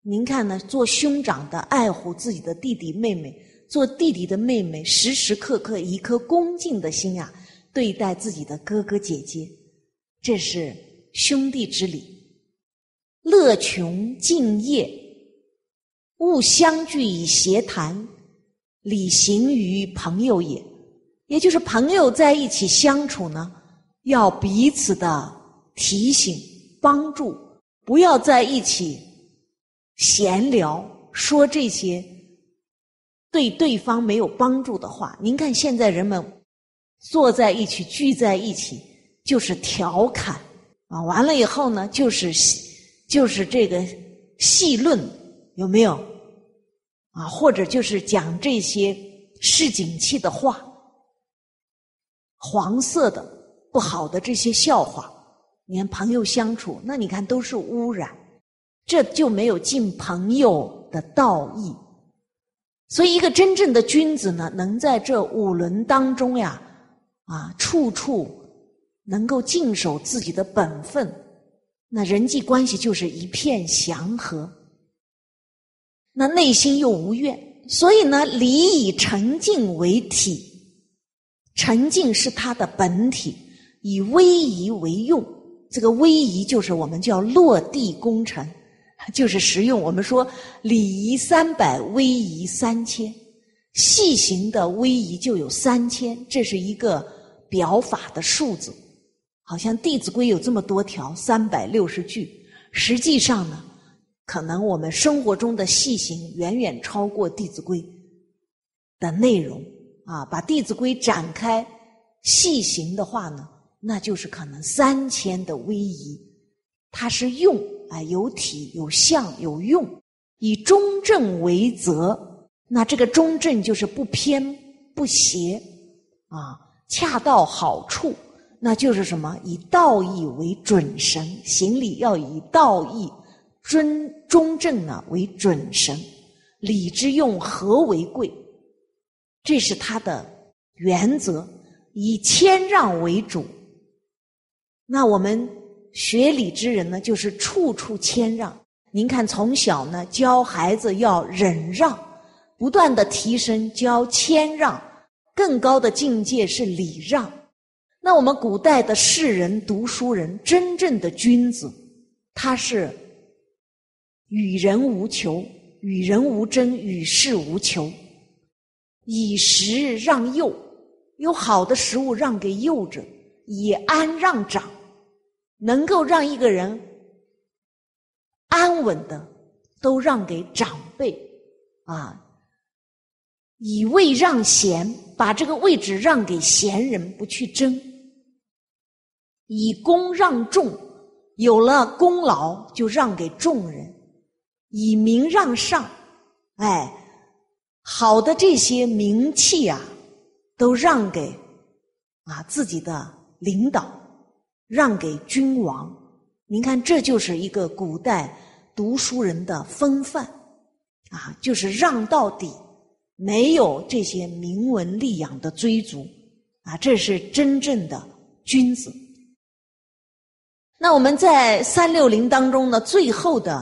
您看呢？做兄长的爱护自己的弟弟妹妹，做弟弟的妹妹时时刻刻一颗恭敬的心呀，对待自己的哥哥姐姐，这是兄弟之礼。乐穷敬业，勿相聚以谐谈，礼行于朋友也。也就是朋友在一起相处呢，要彼此的提醒、帮助，不要在一起。闲聊说这些对对方没有帮助的话，您看现在人们坐在一起聚在一起就是调侃啊，完了以后呢就是就是这个戏论有没有啊？或者就是讲这些市井气的话、黄色的不好的这些笑话，你看朋友相处，那你看都是污染。这就没有尽朋友的道义，所以一个真正的君子呢，能在这五伦当中呀，啊，处处能够尽守自己的本分，那人际关系就是一片祥和，那内心又无怨，所以呢，礼以沉静为体，沉静是他的本体，以威仪为用，这个威仪就是我们叫落地功臣。就是实用。我们说礼仪三百，威仪三千，细行的威仪就有三千，这是一个表法的数字。好像《弟子规》有这么多条，三百六十句。实际上呢，可能我们生活中的细行远远超过《弟子规》的内容啊。把《弟子规》展开细行的话呢，那就是可能三千的威仪。它是用啊，有体有相有用，以中正为则。那这个中正就是不偏不邪啊，恰到好处。那就是什么？以道义为准绳，行礼要以道义、尊中正呢为准绳。礼之用，和为贵。这是他的原则，以谦让为主。那我们学礼之人呢，就是处处谦让。您看，从小呢教孩子要忍让，不断的提升，教谦让，更高的境界是礼让。那我们古代的士人、读书人，真正的君子，他是与人无求，与人无争，与世无求，以食让幼，有好的食物让给幼者，以安让长，能够让一个人安稳的都让给长辈，啊，以位让贤，把这个位置让给贤人，不去争。以功让众，有了功劳就让给众人；以名让上，哎，好的这些名气啊，都让给啊自己的领导，让给君王。您看，这就是一个古代读书人的风范啊，就是让到底，没有这些名闻利养的追逐啊，这是真正的君子。那我们在三六零当中呢，最后的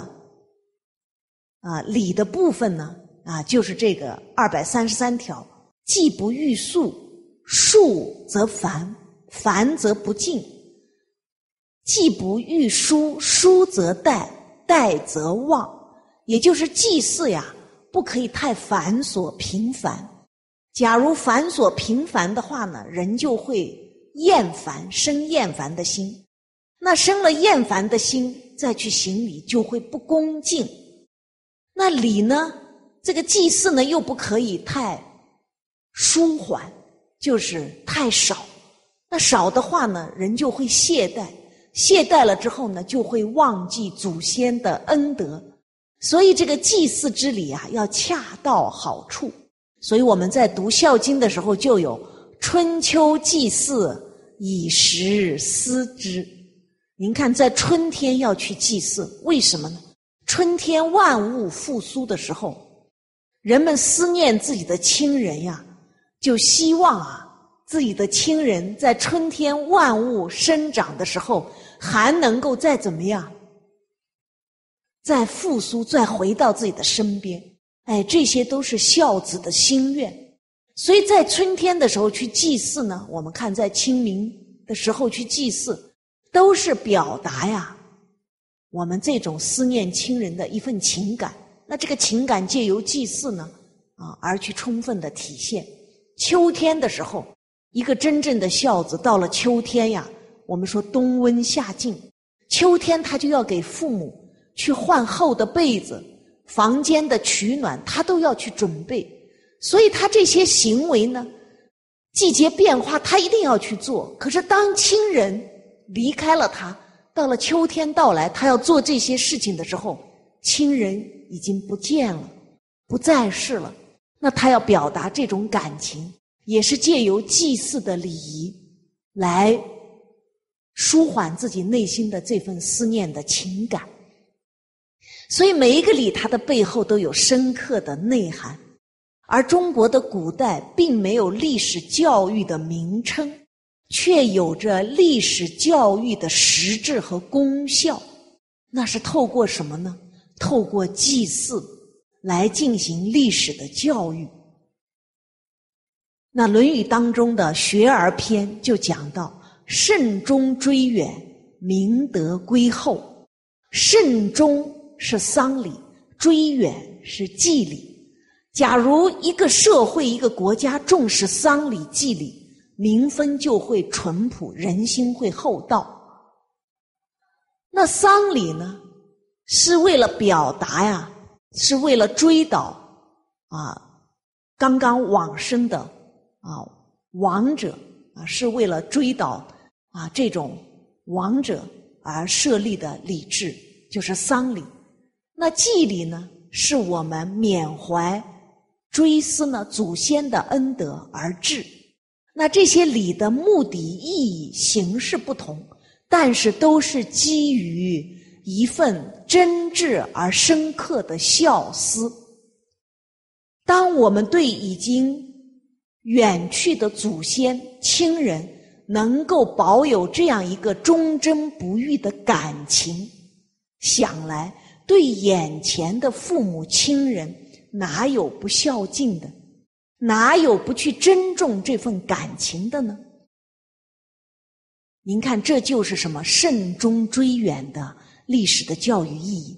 啊礼的部分呢啊，就是这个二百三十三条：既不欲速，速则烦，烦则不敬；既不欲疏，疏则怠，怠则忘。也就是祭祀呀，不可以太繁琐频繁。假如繁琐频繁的话呢，人就会厌烦，生厌烦的心。那生了厌烦的心，再去行礼就会不恭敬。那礼呢？这个祭祀呢，又不可以太舒缓，就是太少。那少的话呢，人就会懈怠，懈怠了之后呢，就会忘记祖先的恩德。所以这个祭祀之礼啊，要恰到好处。所以我们在读《孝经》的时候，就有春秋祭祀，以时思之。您看，在春天要去祭祀，为什么呢？春天万物复苏的时候，人们思念自己的亲人呀，就希望啊，自己的亲人在春天万物生长的时候，还能够再怎么样，再复苏，再回到自己的身边。哎，这些都是孝子的心愿。所以在春天的时候去祭祀呢，我们看在清明的时候去祭祀。都是表达呀，我们这种思念亲人的一份情感。那这个情感借由祭祀呢，啊，而去充分的体现。秋天的时候，一个真正的孝子到了秋天呀，我们说冬温夏静，秋天他就要给父母去换厚的被子，房间的取暖他都要去准备。所以他这些行为呢，季节变化他一定要去做。可是当亲人。离开了他，到了秋天到来，他要做这些事情的时候，亲人已经不见了，不在世了。那他要表达这种感情，也是借由祭祀的礼仪来舒缓自己内心的这份思念的情感。所以每一个礼，它的背后都有深刻的内涵。而中国的古代并没有历史教育的名称。却有着历史教育的实质和功效，那是透过什么呢？透过祭祀来进行历史的教育。那《论语》当中的《学而》篇就讲到：“慎终追远，明德归厚。慎终是丧礼，追远是祭礼。假如一个社会、一个国家重视丧礼祭礼，民风就会淳朴，人心会厚道。那丧礼呢，是为了表达呀，是为了追悼啊，刚刚往生的啊亡者啊，是为了追悼啊这种亡者而设立的礼制，就是丧礼。那祭礼呢，是我们缅怀、追思呢祖先的恩德而治。那这些礼的目的、意义、形式不同。但是都是基于一份真挚而深刻的孝思。当我们对已经远去的祖先亲人能够保有这样一个忠贞不渝的感情，想来对眼前的父母亲人哪有不孝敬的？哪有不去珍重这份感情的呢？您看，这就是什么慎终追远的历史的教育意义。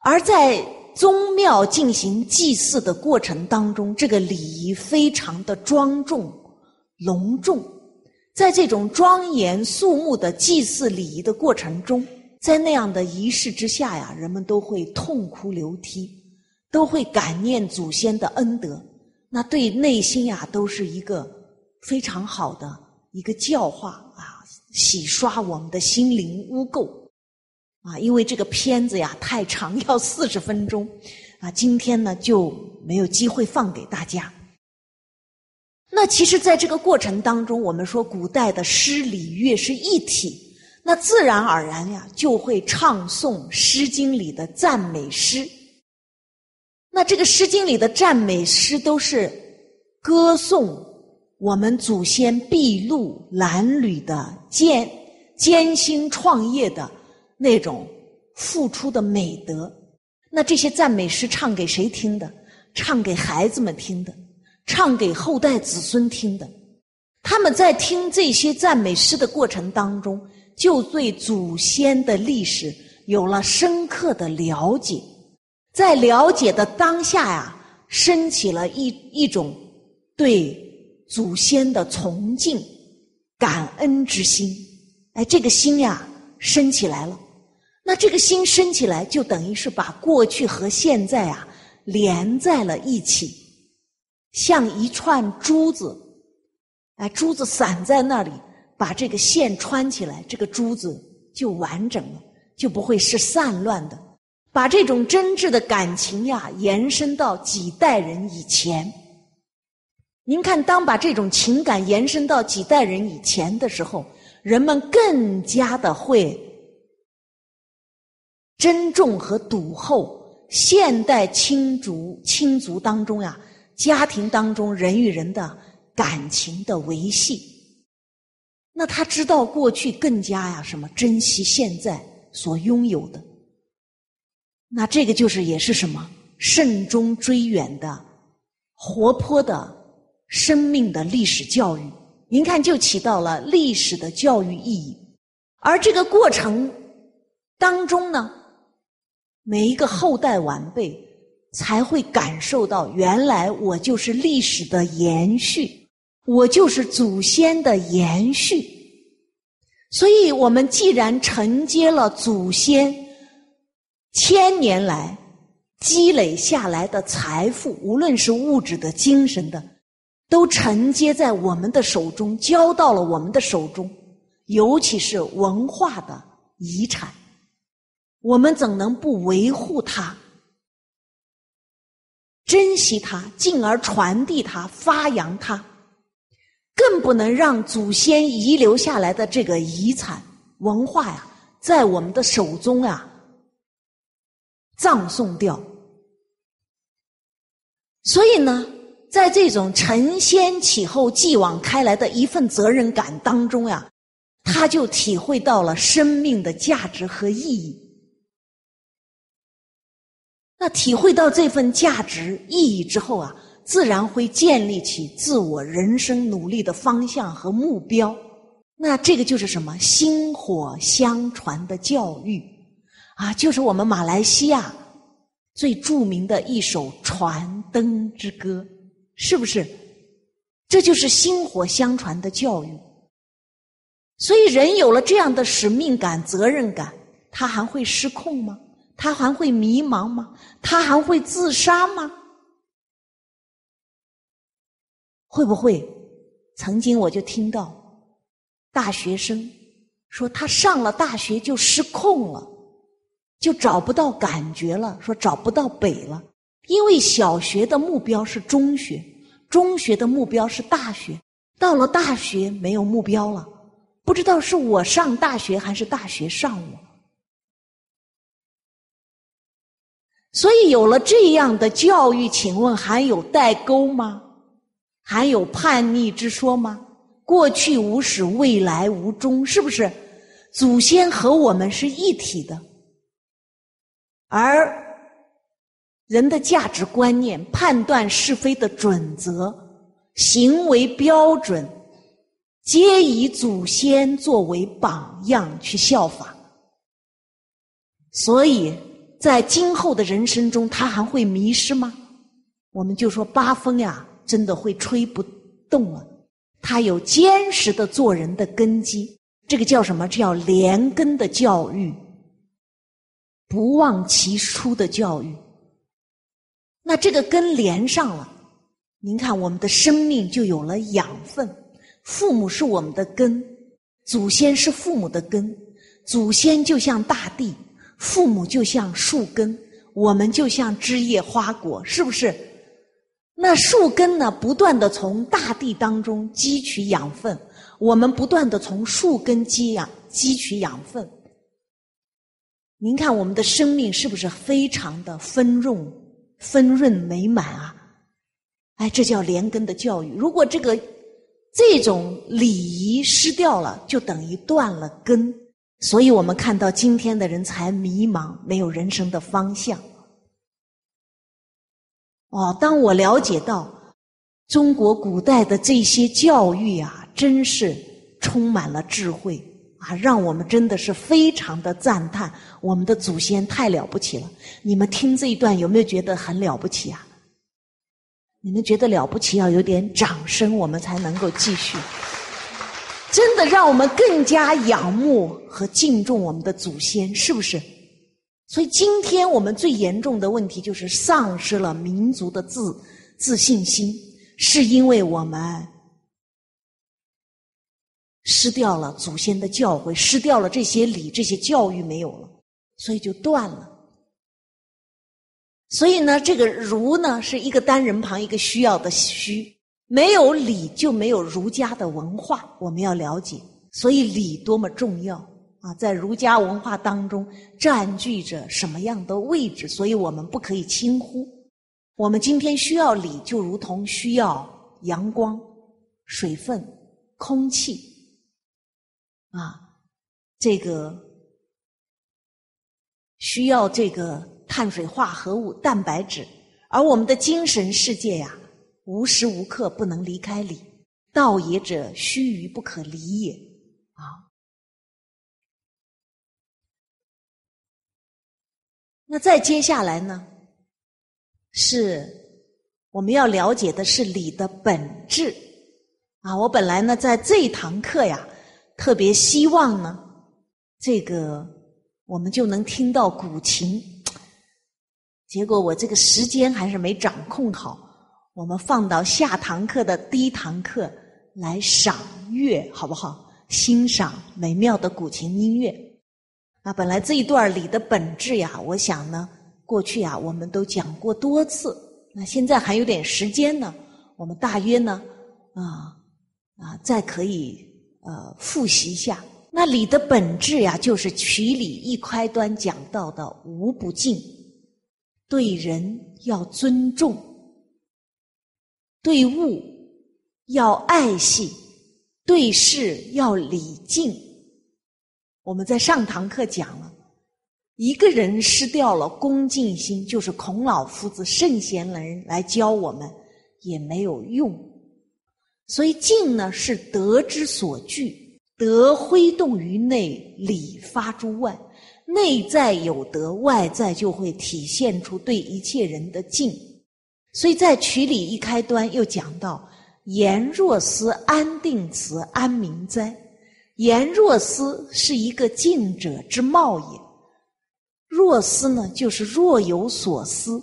而在宗庙进行祭祀的过程当中，这个礼仪非常的庄重隆重。在这种庄严肃穆的祭祀礼仪的过程中，在那样的仪式之下呀，人们都会痛哭流涕，都会感念祖先的恩德。那对内心呀，都是一个非常好的一个教化啊。洗刷我们的心灵污垢啊！因为这个片子呀太长，要四十分钟啊，今天呢就没有机会放给大家。那其实，在这个过程当中，我们说古代的诗礼乐是一体，那自然而然呀就会唱诵《诗经》里的赞美诗。那这个《诗经》里的赞美诗都是歌颂。我们祖先筚路蓝缕的艰艰辛创业的那种付出的美德，那这些赞美诗唱给谁听的？唱给孩子们听的，唱给后代子孙听的。他们在听这些赞美诗的过程当中，就对祖先的历史有了深刻的了解，在了解的当下呀，升起了一一种对。祖先的崇敬、感恩之心，哎，这个心呀升起来了。那这个心升起来，就等于是把过去和现在啊连在了一起，像一串珠子，哎，珠子散在那里，把这个线穿起来，这个珠子就完整了，就不会是散乱的。把这种真挚的感情呀延伸到几代人以前。您看，当把这种情感延伸到几代人以前的时候，人们更加的会珍重和笃厚现代亲族亲族当中呀，家庭当中人与人的感情的维系。那他知道过去更加呀什么珍惜现在所拥有的。那这个就是也是什么慎终追远的活泼的。生命的历史教育，您看就起到了历史的教育意义。而这个过程当中呢，每一个后代晚辈才会感受到，原来我就是历史的延续，我就是祖先的延续。所以，我们既然承接了祖先千年来积累下来的财富，无论是物质的、精神的。都承接在我们的手中，交到了我们的手中，尤其是文化的遗产，我们怎能不维护它、珍惜它，进而传递它、发扬它？更不能让祖先遗留下来的这个遗产文化呀，在我们的手中呀葬送掉。所以呢？在这种承先启后、继往开来的一份责任感当中呀，他就体会到了生命的价值和意义。那体会到这份价值意义之后啊，自然会建立起自我人生努力的方向和目标。那这个就是什么薪火相传的教育，啊，就是我们马来西亚最著名的一首《传灯之歌》，是不是？这就是薪火相传的教育。所以，人有了这样的使命感、责任感，他还会失控吗？他还会迷茫吗？他还会自杀吗？会不会？曾经我就听到大学生说，他上了大学就失控了。就找不到感觉了，说找不到北了，因为小学的目标是中学，中学的目标是大学，到了大学没有目标了，不知道是我上大学还是大学上我。所以有了这样的教育，请问还有代沟吗？还有叛逆之说吗？过去无始，未来无终，是不是？祖先和我们是一体的。而人的价值观念、判断是非的准则、行为标准，皆以祖先作为榜样去效法。所以在今后的人生中，他还会迷失吗？我们就说八风呀，真的会吹不动了。他有坚实的做人的根基，这个叫什么？叫连根的教育。不忘其初的教育，那这个根连上了，您看我们的生命就有了养分。父母是我们的根，祖先是父母的根，祖先就像大地，父母就像树根，我们就像枝叶花果，是不是？那树根呢，不断的从大地当中汲取养分，我们不断的从树根积养汲取养分。您看，我们的生命是不是非常的丰润、丰润美满啊？哎，这叫连根的教育。如果这个这种礼仪失掉了，就等于断了根。所以我们看到今天的人才迷茫，没有人生的方向。哦，当我了解到中国古代的这些教育啊，真是充满了智慧。啊，让我们真的是非常的赞叹，我们的祖先太了不起了。你们听这一段有没有觉得很了不起啊？你们觉得了不起，要有点掌声，我们才能够继续。真的让我们更加仰慕和敬重我们的祖先，是不是？所以今天我们最严重的问题就是丧失了民族的自自信心，是因为我们。失掉了祖先的教诲，失掉了这些礼，这些教育没有了，所以就断了。所以呢，这个儒呢是一个单人旁一个需要的需，没有礼就没有儒家的文化。我们要了解，所以礼多么重要啊！在儒家文化当中占据着什么样的位置？所以我们不可以轻忽。我们今天需要礼，就如同需要阳光、水分、空气。啊，这个需要这个碳水化合物、蛋白质，而我们的精神世界呀，无时无刻不能离开礼。道也者，须臾不可离也。啊，那再接下来呢，是我们要了解的是礼的本质。啊，我本来呢，在这一堂课呀。特别希望呢，这个我们就能听到古琴。结果我这个时间还是没掌控好，我们放到下堂课的第一堂课来赏乐，好不好？欣赏美妙的古琴音乐。那本来这一段里的本质呀，我想呢，过去啊我们都讲过多次。那现在还有点时间呢，我们大约呢，啊啊，再可以。呃，复习一下，那礼的本质呀，就是曲礼一开端讲到的无不敬，对人要尊重，对物要爱惜，对事要礼敬。我们在上堂课讲了，一个人失掉了恭敬心，就是孔老夫子圣贤人来教我们也没有用。所以静呢是德之所具，德挥动于内，礼发诸外。内在有德，外在就会体现出对一切人的敬。所以在曲里一开端又讲到：“言若思，安定慈，安民哉。”言若思是一个敬者之貌也。若思呢，就是若有所思。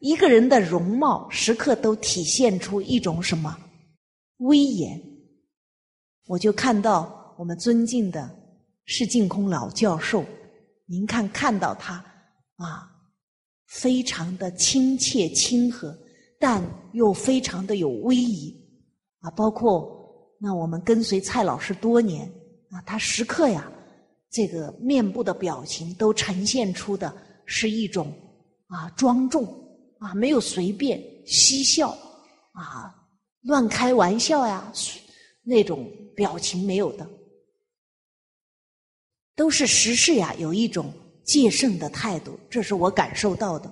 一个人的容貌时刻都体现出一种什么威严？我就看到我们尊敬的释净空老教授。您看，看到他啊，非常的亲切亲和，但又非常的有威仪啊。包括那我们跟随蔡老师多年啊，他时刻呀，这个面部的表情都呈现出的是一种啊庄重啊，没有随便嬉笑啊、乱开玩笑呀那种表情没有的。都是时事呀，有一种戒慎的态度，这是我感受到的。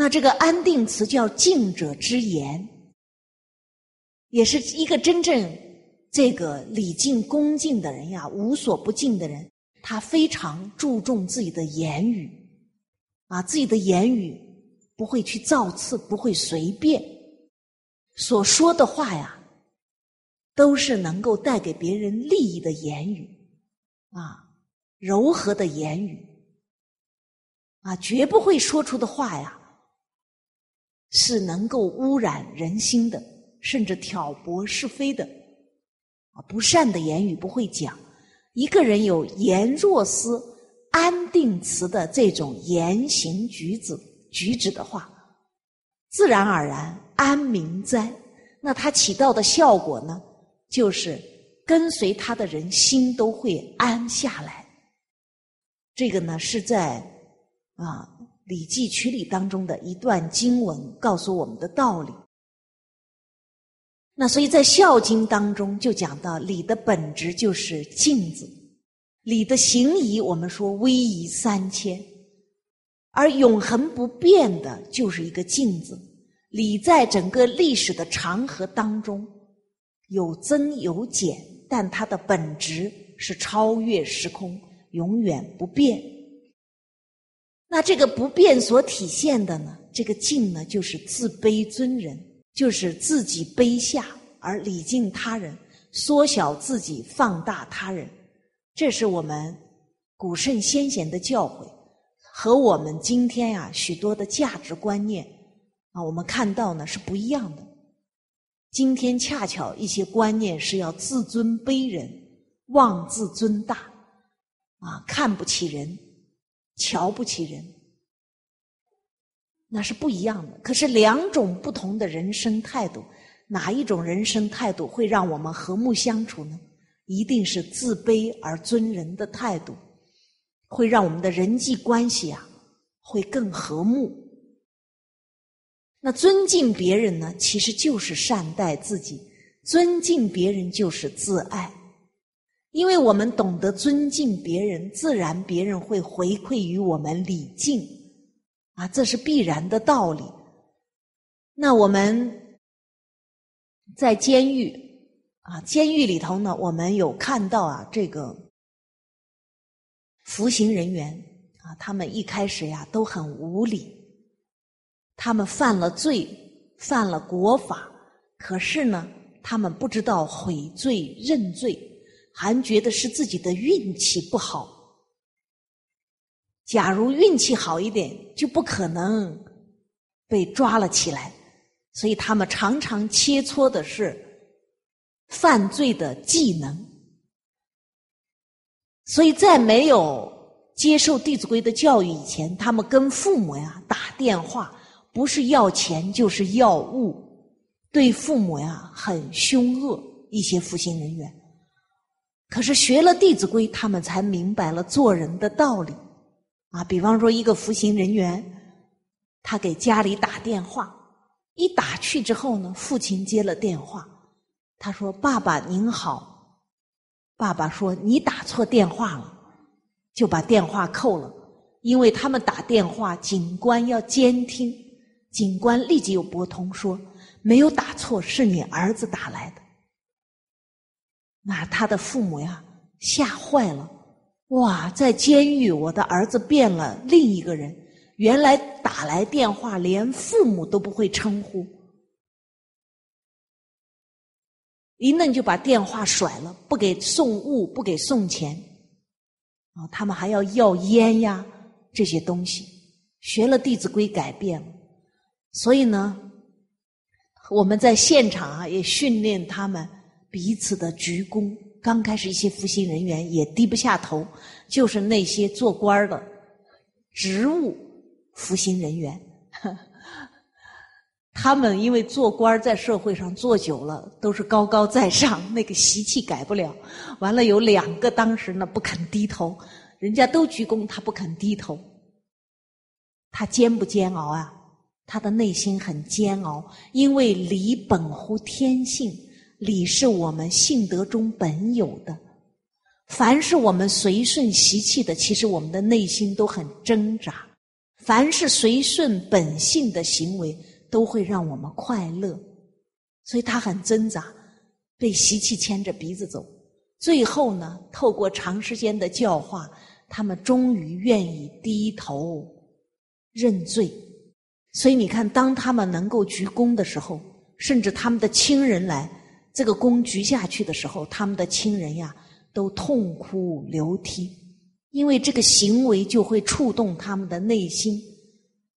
那这个安定词叫敬者之言，也是一个真正这个礼敬恭敬的人呀，无所不敬的人，他非常注重自己的言语，啊，自己的言语不会去造次，不会随便所说的话呀，都是能够带给别人利益的言语，啊。柔和的言语，啊，绝不会说出的话呀，是能够污染人心的，甚至挑拨是非的，啊，不善的言语不会讲。一个人有言若思、安定慈的这种言行举止举止的话，自然而然安民哉。那它起到的效果呢，就是跟随他的人心都会安下来。这个呢，是在啊《礼记曲礼》当中的一段经文，告诉我们的道理。那所以在《孝经》当中就讲到，礼的本质就是镜子，礼的形仪，我们说威仪三千，而永恒不变的就是一个镜子。礼在整个历史的长河当中有增有减，但它的本质是超越时空。永远不变。那这个不变所体现的呢？这个敬呢，就是自卑尊人，就是自己卑下而礼敬他人，缩小自己，放大他人。这是我们古圣先贤的教诲，和我们今天呀许多的价值观念啊，我们看到呢是不一样的。今天恰巧一些观念是要自尊卑人，妄自尊大。啊，看不起人，瞧不起人，那是不一样的。可是两种不同的人生态度，哪一种人生态度会让我们和睦相处呢？一定是自卑而尊人的态度，会让我们的人际关系啊会更和睦。那尊敬别人呢，其实就是善待自己；尊敬别人就是自爱。因为我们懂得尊敬别人，自然别人会回馈于我们礼敬，啊，这是必然的道理。那我们在监狱啊，监狱里头呢，我们有看到啊，这个服刑人员啊，他们一开始呀都很无理，他们犯了罪，犯了国法，可是呢，他们不知道悔罪认罪。还觉得是自己的运气不好。假如运气好一点，就不可能被抓了起来。所以他们常常切磋的是犯罪的技能。所以在没有接受《弟子规》的教育以前，他们跟父母呀打电话，不是要钱就是要物，对父母呀很凶恶。一些服刑人员。可是学了《弟子规》，他们才明白了做人的道理，啊，比方说一个服刑人员，他给家里打电话，一打去之后呢，父亲接了电话，他说：“爸爸您好。”爸爸说：“你打错电话了。”就把电话扣了，因为他们打电话，警官要监听，警官立即又拨通说：“没有打错，是你儿子打来的。”那他的父母呀吓坏了，哇，在监狱，我的儿子变了另一个人。原来打来电话，连父母都不会称呼，一弄就把电话甩了，不给送物，不给送钱，啊，他们还要要烟呀这些东西。学了《弟子规》，改变了，所以呢，我们在现场啊，也训练他们彼此的鞠躬。刚开始，一些服刑人员也低不下头，就是那些做官的职务服刑人员，他们因为做官在社会上做久了，都是高高在上，那个习气改不了。完了，有两个当时呢不肯低头，人家都鞠躬，他不肯低头。他煎不煎熬啊？他的内心很煎熬，因为礼本乎天性。礼是我们性德中本有的，凡是我们随顺习气的，其实我们的内心都很挣扎。凡是随顺本性的行为，都会让我们快乐，所以他很挣扎，被习气牵着鼻子走。最后呢，透过长时间的教化，他们终于愿意低头认罪。所以你看，当他们能够鞠躬的时候，甚至他们的亲人来。这个弓举下去的时候，他们的亲人呀都痛哭流涕，因为这个行为就会触动他们的内心，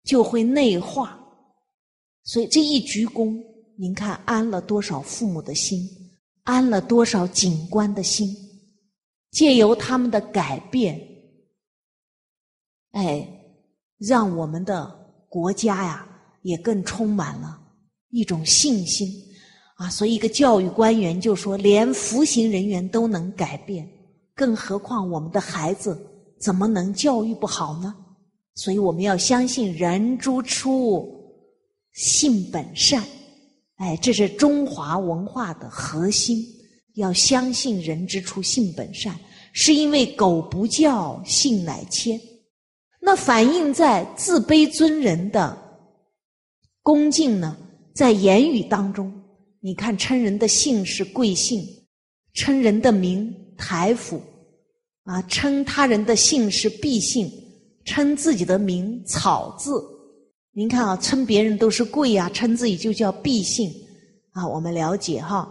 就会内化。所以这一鞠躬，您看安了多少父母的心，安了多少警官的心，借由他们的改变，哎，让我们的国家呀也更充满了一种信心。啊，所以一个教育官员就说，连服刑人员都能改变，更何况我们的孩子怎么能教育不好呢？所以我们要相信人之初性本善，哎，这是中华文化的核心。要相信人之初性本善，是因为苟不教，性乃迁。那反映在自卑尊人的恭敬呢，在言语当中。你看，称人的姓是贵姓，称人的名台府，啊，称他人的姓是毕姓，称自己的名草字。您看啊，称别人都是贵呀，称自己就叫毕姓，啊，我们了解哈。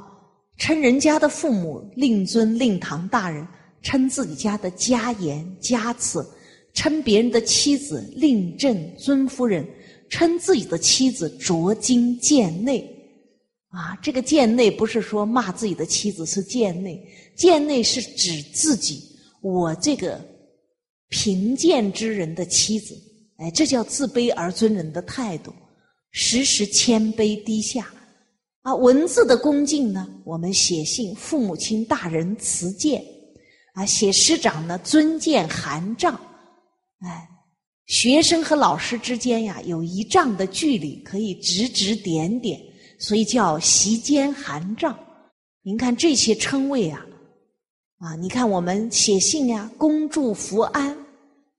称人家的父母令尊令堂大人，称自己家的家言家慈，称别人的妻子令正尊夫人，称自己的妻子着金贱内。啊，这个贱内不是说骂自己的妻子是贱内，贱内是指自己，我这个贫贱之人的妻子，哎，这叫自卑而尊人的态度，时时谦卑低下。啊，文字的恭敬呢，我们写信，父母亲大人辞见，啊，写师长呢尊见函杖，哎，学生和老师之间呀有一丈的距离，可以指指点点。所以叫席间寒帐，您看这些称谓啊，啊，你看我们写信呀，恭祝福安，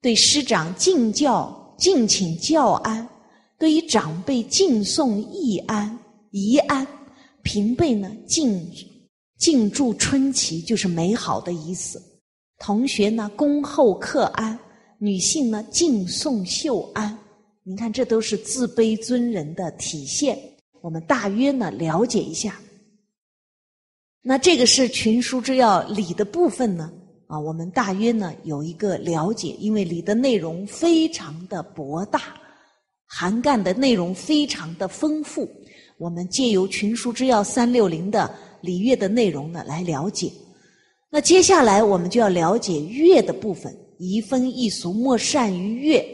对师长敬教敬请教安，对于长辈敬送义安宜安，平辈呢敬敬祝春祈，就是美好的意思。同学呢恭候客安，女性呢敬送秀安，您看这都是自卑尊人的体现。我们大约呢了解一下，那这个是群书之要礼的部分呢啊，我们大约呢有一个了解，因为礼的内容非常的博大，涵盖的内容非常的丰富，我们借由群书之要三六零的礼乐的内容呢来了解。那接下来我们就要了解乐的部分，移风易俗莫善于乐，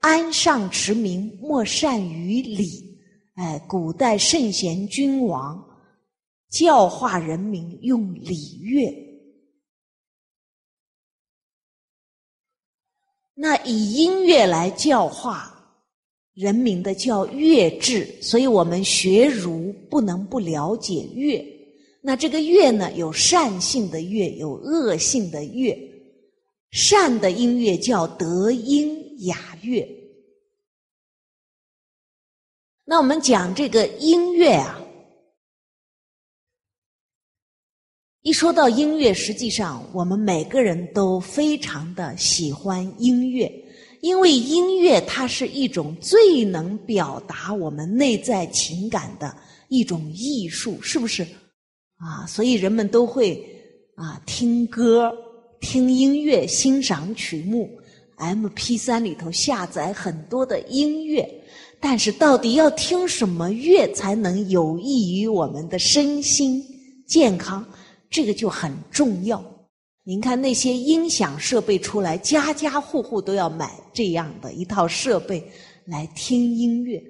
安上持名莫善于礼。哎，古代圣贤君王教化人民用礼乐，那以音乐来教化人民的叫乐制，所以我们学儒不能不了解乐。那这个乐呢，有善性的乐，有恶性的乐。善的音乐叫德音雅乐。那我们讲这个音乐啊，一说到音乐，实际上我们每个人都非常的喜欢音乐，因为音乐它是一种最能表达我们内在情感的一种艺术，是不是？啊，所以人们都会啊听歌、听音乐、欣赏曲目，M P 三里头下载很多的音乐，但是到底要听什么乐才能有益于我们的身心健康？这个就很重要。您看那些音响设备出来，家家户户都要买这样的一套设备来听音乐。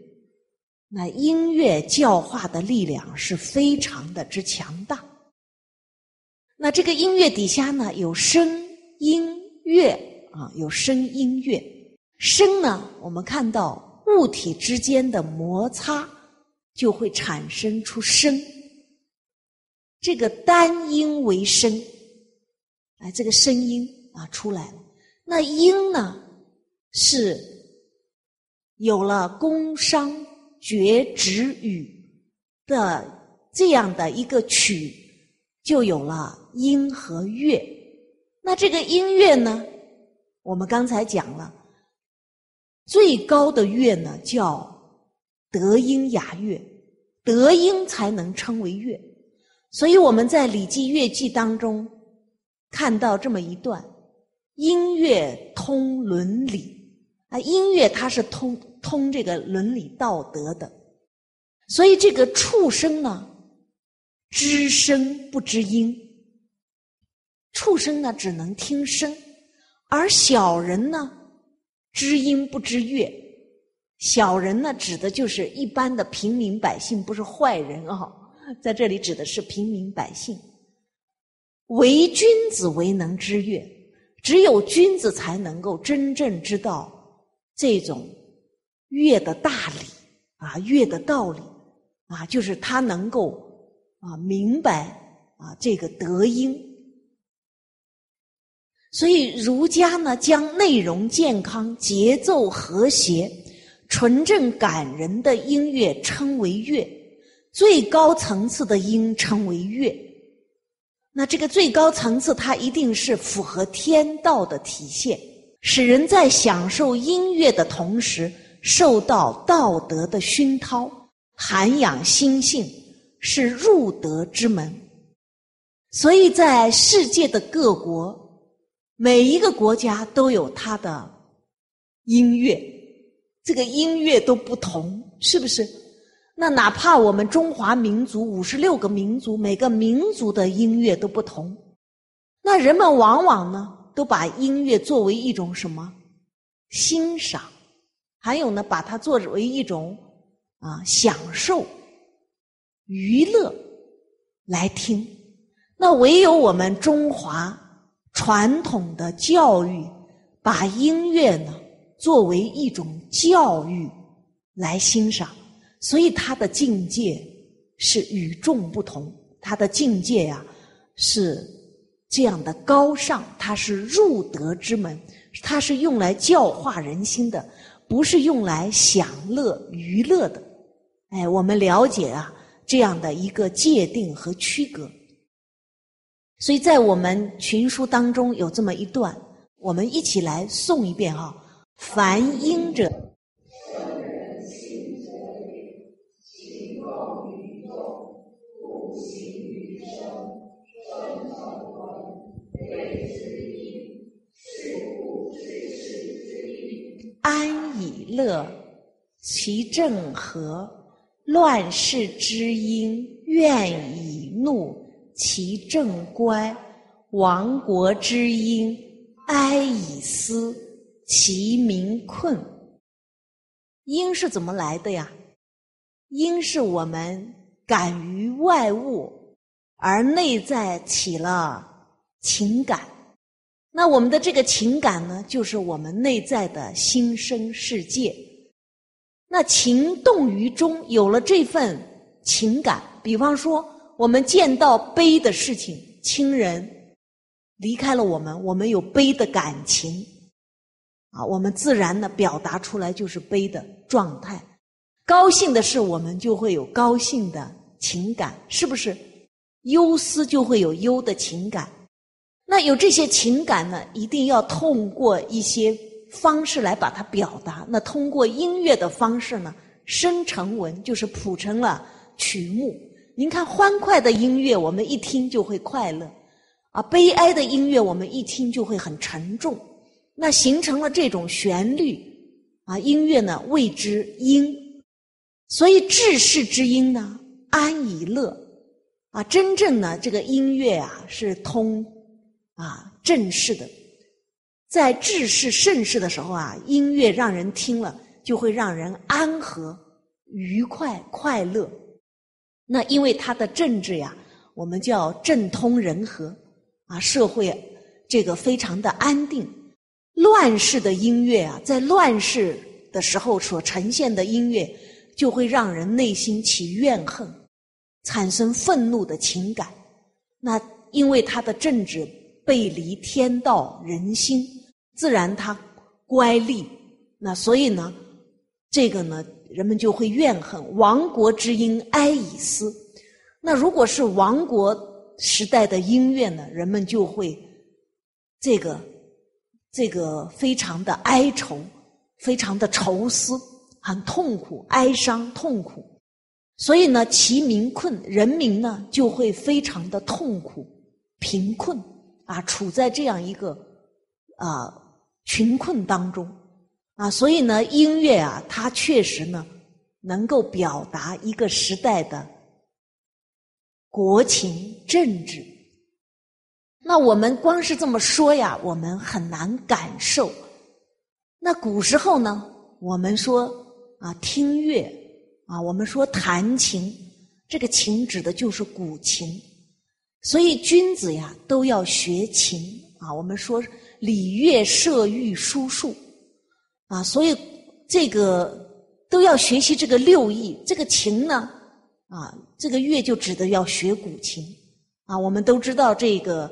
那音乐教化的力量是非常的之强大。那这个音乐底下呢，有声音乐啊，有声音乐。声呢，我们看到物体之间的摩擦就会产生出声。这个单音为声，哎，这个声音啊出来了。那音呢，是有了宫商角徵羽的这样的一个曲，就有了音和乐。那这个音乐呢，我们刚才讲了，最高的乐呢叫德音雅乐，德音才能称为乐。所以我们在《礼记乐记》当中看到这么一段：音乐通伦理啊，音乐它是通通这个伦理道德的。所以这个畜生呢，知声不知音，畜生呢只能听声，而小人呢知音不知乐。小人呢指的就是一般的平民百姓，不是坏人啊。在这里指的是平民百姓，唯君子为能知乐，只有君子才能够真正知道这种乐的大理啊，乐的道理啊，就是他能够啊明白啊这个德音。所以儒家呢，将内容健康、节奏和谐、纯正感人的音乐称为乐。最高层次的音称为乐，那这个最高层次，它一定是符合天道的体现，使人在享受音乐的同时，受到道德的熏陶，涵养心性，是入德之门。所以在世界的各国，每一个国家都有它的音乐，这个音乐都不同，是不是？那哪怕我们中华民族五十六个民族，每个民族的音乐都不同，那人们往往呢都把音乐作为一种什么欣赏，还有呢把它作为一种啊享受、娱乐来听。那唯有我们中华传统的教育，把音乐呢作为一种教育来欣赏。所以他的境界是与众不同，他的境界呀是这样的高尚，它是入德之门，它是用来教化人心的，不是用来享乐娱乐的。哎，我们了解啊这样的一个界定和区隔。所以在我们群书当中有这么一段，我们一起来诵一遍哈。凡音者。安以乐，其正和；乱世之音，怨以怒，其正乖；亡国之音，哀以思，其民困。音是怎么来的呀？音是我们感于外物，而内在起了情感。那我们的这个情感呢，就是我们内在的心声世界。那情动于中，有了这份情感，比方说，我们见到悲的事情，亲人离开了我们，我们有悲的感情，啊，我们自然的表达出来就是悲的状态。高兴的事，我们就会有高兴的情感，是不是？忧思就会有忧的情感。那有这些情感呢，一定要通过一些方式来把它表达。那通过音乐的方式呢，生成文就是谱成了曲目。您看，欢快的音乐，我们一听就会快乐；啊，悲哀的音乐，我们一听就会很沉重。那形成了这种旋律，啊，音乐呢谓之音。所以治世之音呢，安以乐。啊，真正呢，这个音乐啊是通。啊，正式的，在治世盛世的时候啊，音乐让人听了就会让人安和、愉快、快乐。那因为他的政治呀，我们叫政通人和啊，社会这个非常的安定。乱世的音乐啊，在乱世的时候所呈现的音乐，就会让人内心起怨恨，产生愤怒的情感。那因为他的政治。背离天道人心，自然他乖戾。那所以呢，这个呢，人们就会怨恨亡国之音哀以思。那如果是亡国时代的音乐呢，人们就会这个这个非常的哀愁，非常的愁思，很痛苦、哀伤、痛苦。所以呢，其民困，人民呢就会非常的痛苦、贫困。啊，处在这样一个啊穷困当中啊，所以呢，音乐啊，它确实呢能够表达一个时代的国情政治。那我们光是这么说呀，我们很难感受。那古时候呢，我们说啊，听乐啊，我们说弹琴，这个琴指的就是古琴。所以君子呀都要学琴啊，我们说礼乐射御书数啊，所以这个都要学习这个六艺。这个琴呢啊，这个乐就指的要学古琴啊。我们都知道这个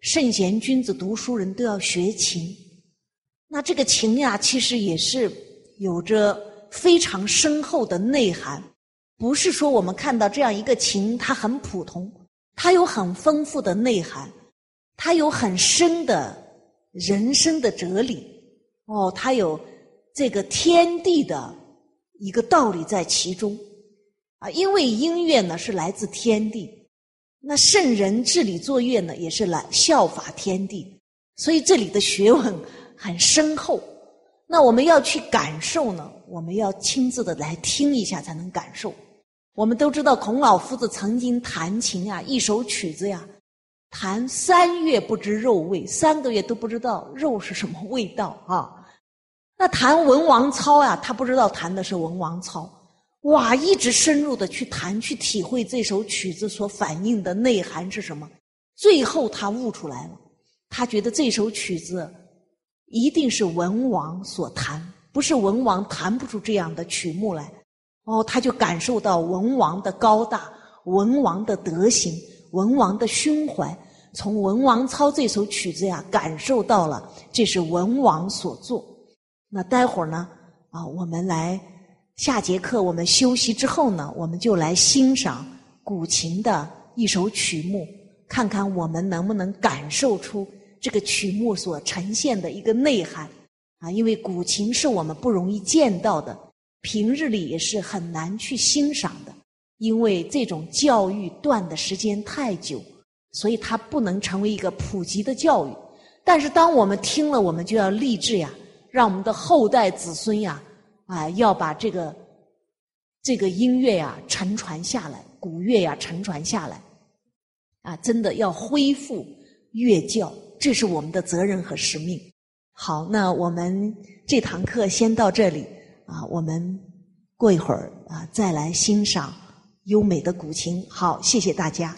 圣贤君子读书人都要学琴。那这个琴呀，其实也是有着非常深厚的内涵，不是说我们看到这样一个琴，它很普通。它有很丰富的内涵，它有很深的人生的哲理，哦，它有这个天地的一个道理在其中，啊，因为音乐呢是来自天地，那圣人治理作乐呢也是来效法天地，所以这里的学问很深厚。那我们要去感受呢，我们要亲自的来听一下才能感受。我们都知道，孔老夫子曾经弹琴啊，一首曲子呀，弹三月不知肉味，三个月都不知道肉是什么味道啊。那弹文王操呀，他不知道弹的是文王操，哇，一直深入的去弹，去体会这首曲子所反映的内涵是什么。最后他悟出来了，他觉得这首曲子一定是文王所弹，不是文王弹不出这样的曲目来。哦，他就感受到文王的高大，文王的德行，文王的胸怀。从《文王操》这首曲子呀，感受到了这是文王所作。那待会儿呢，啊，我们来下节课，我们休息之后呢，我们就来欣赏古琴的一首曲目，看看我们能不能感受出这个曲目所呈现的一个内涵。啊，因为古琴是我们不容易见到的。平日里也是很难去欣赏的，因为这种教育断的时间太久，所以它不能成为一个普及的教育。但是当我们听了，我们就要立志呀，让我们的后代子孙呀，啊，要把这个这个音乐呀承传下来，古乐呀承传下来，啊，真的要恢复乐教，这是我们的责任和使命。好，那我们这堂课先到这里。啊，我们过一会儿啊，再来欣赏优美的古琴。好，谢谢大家。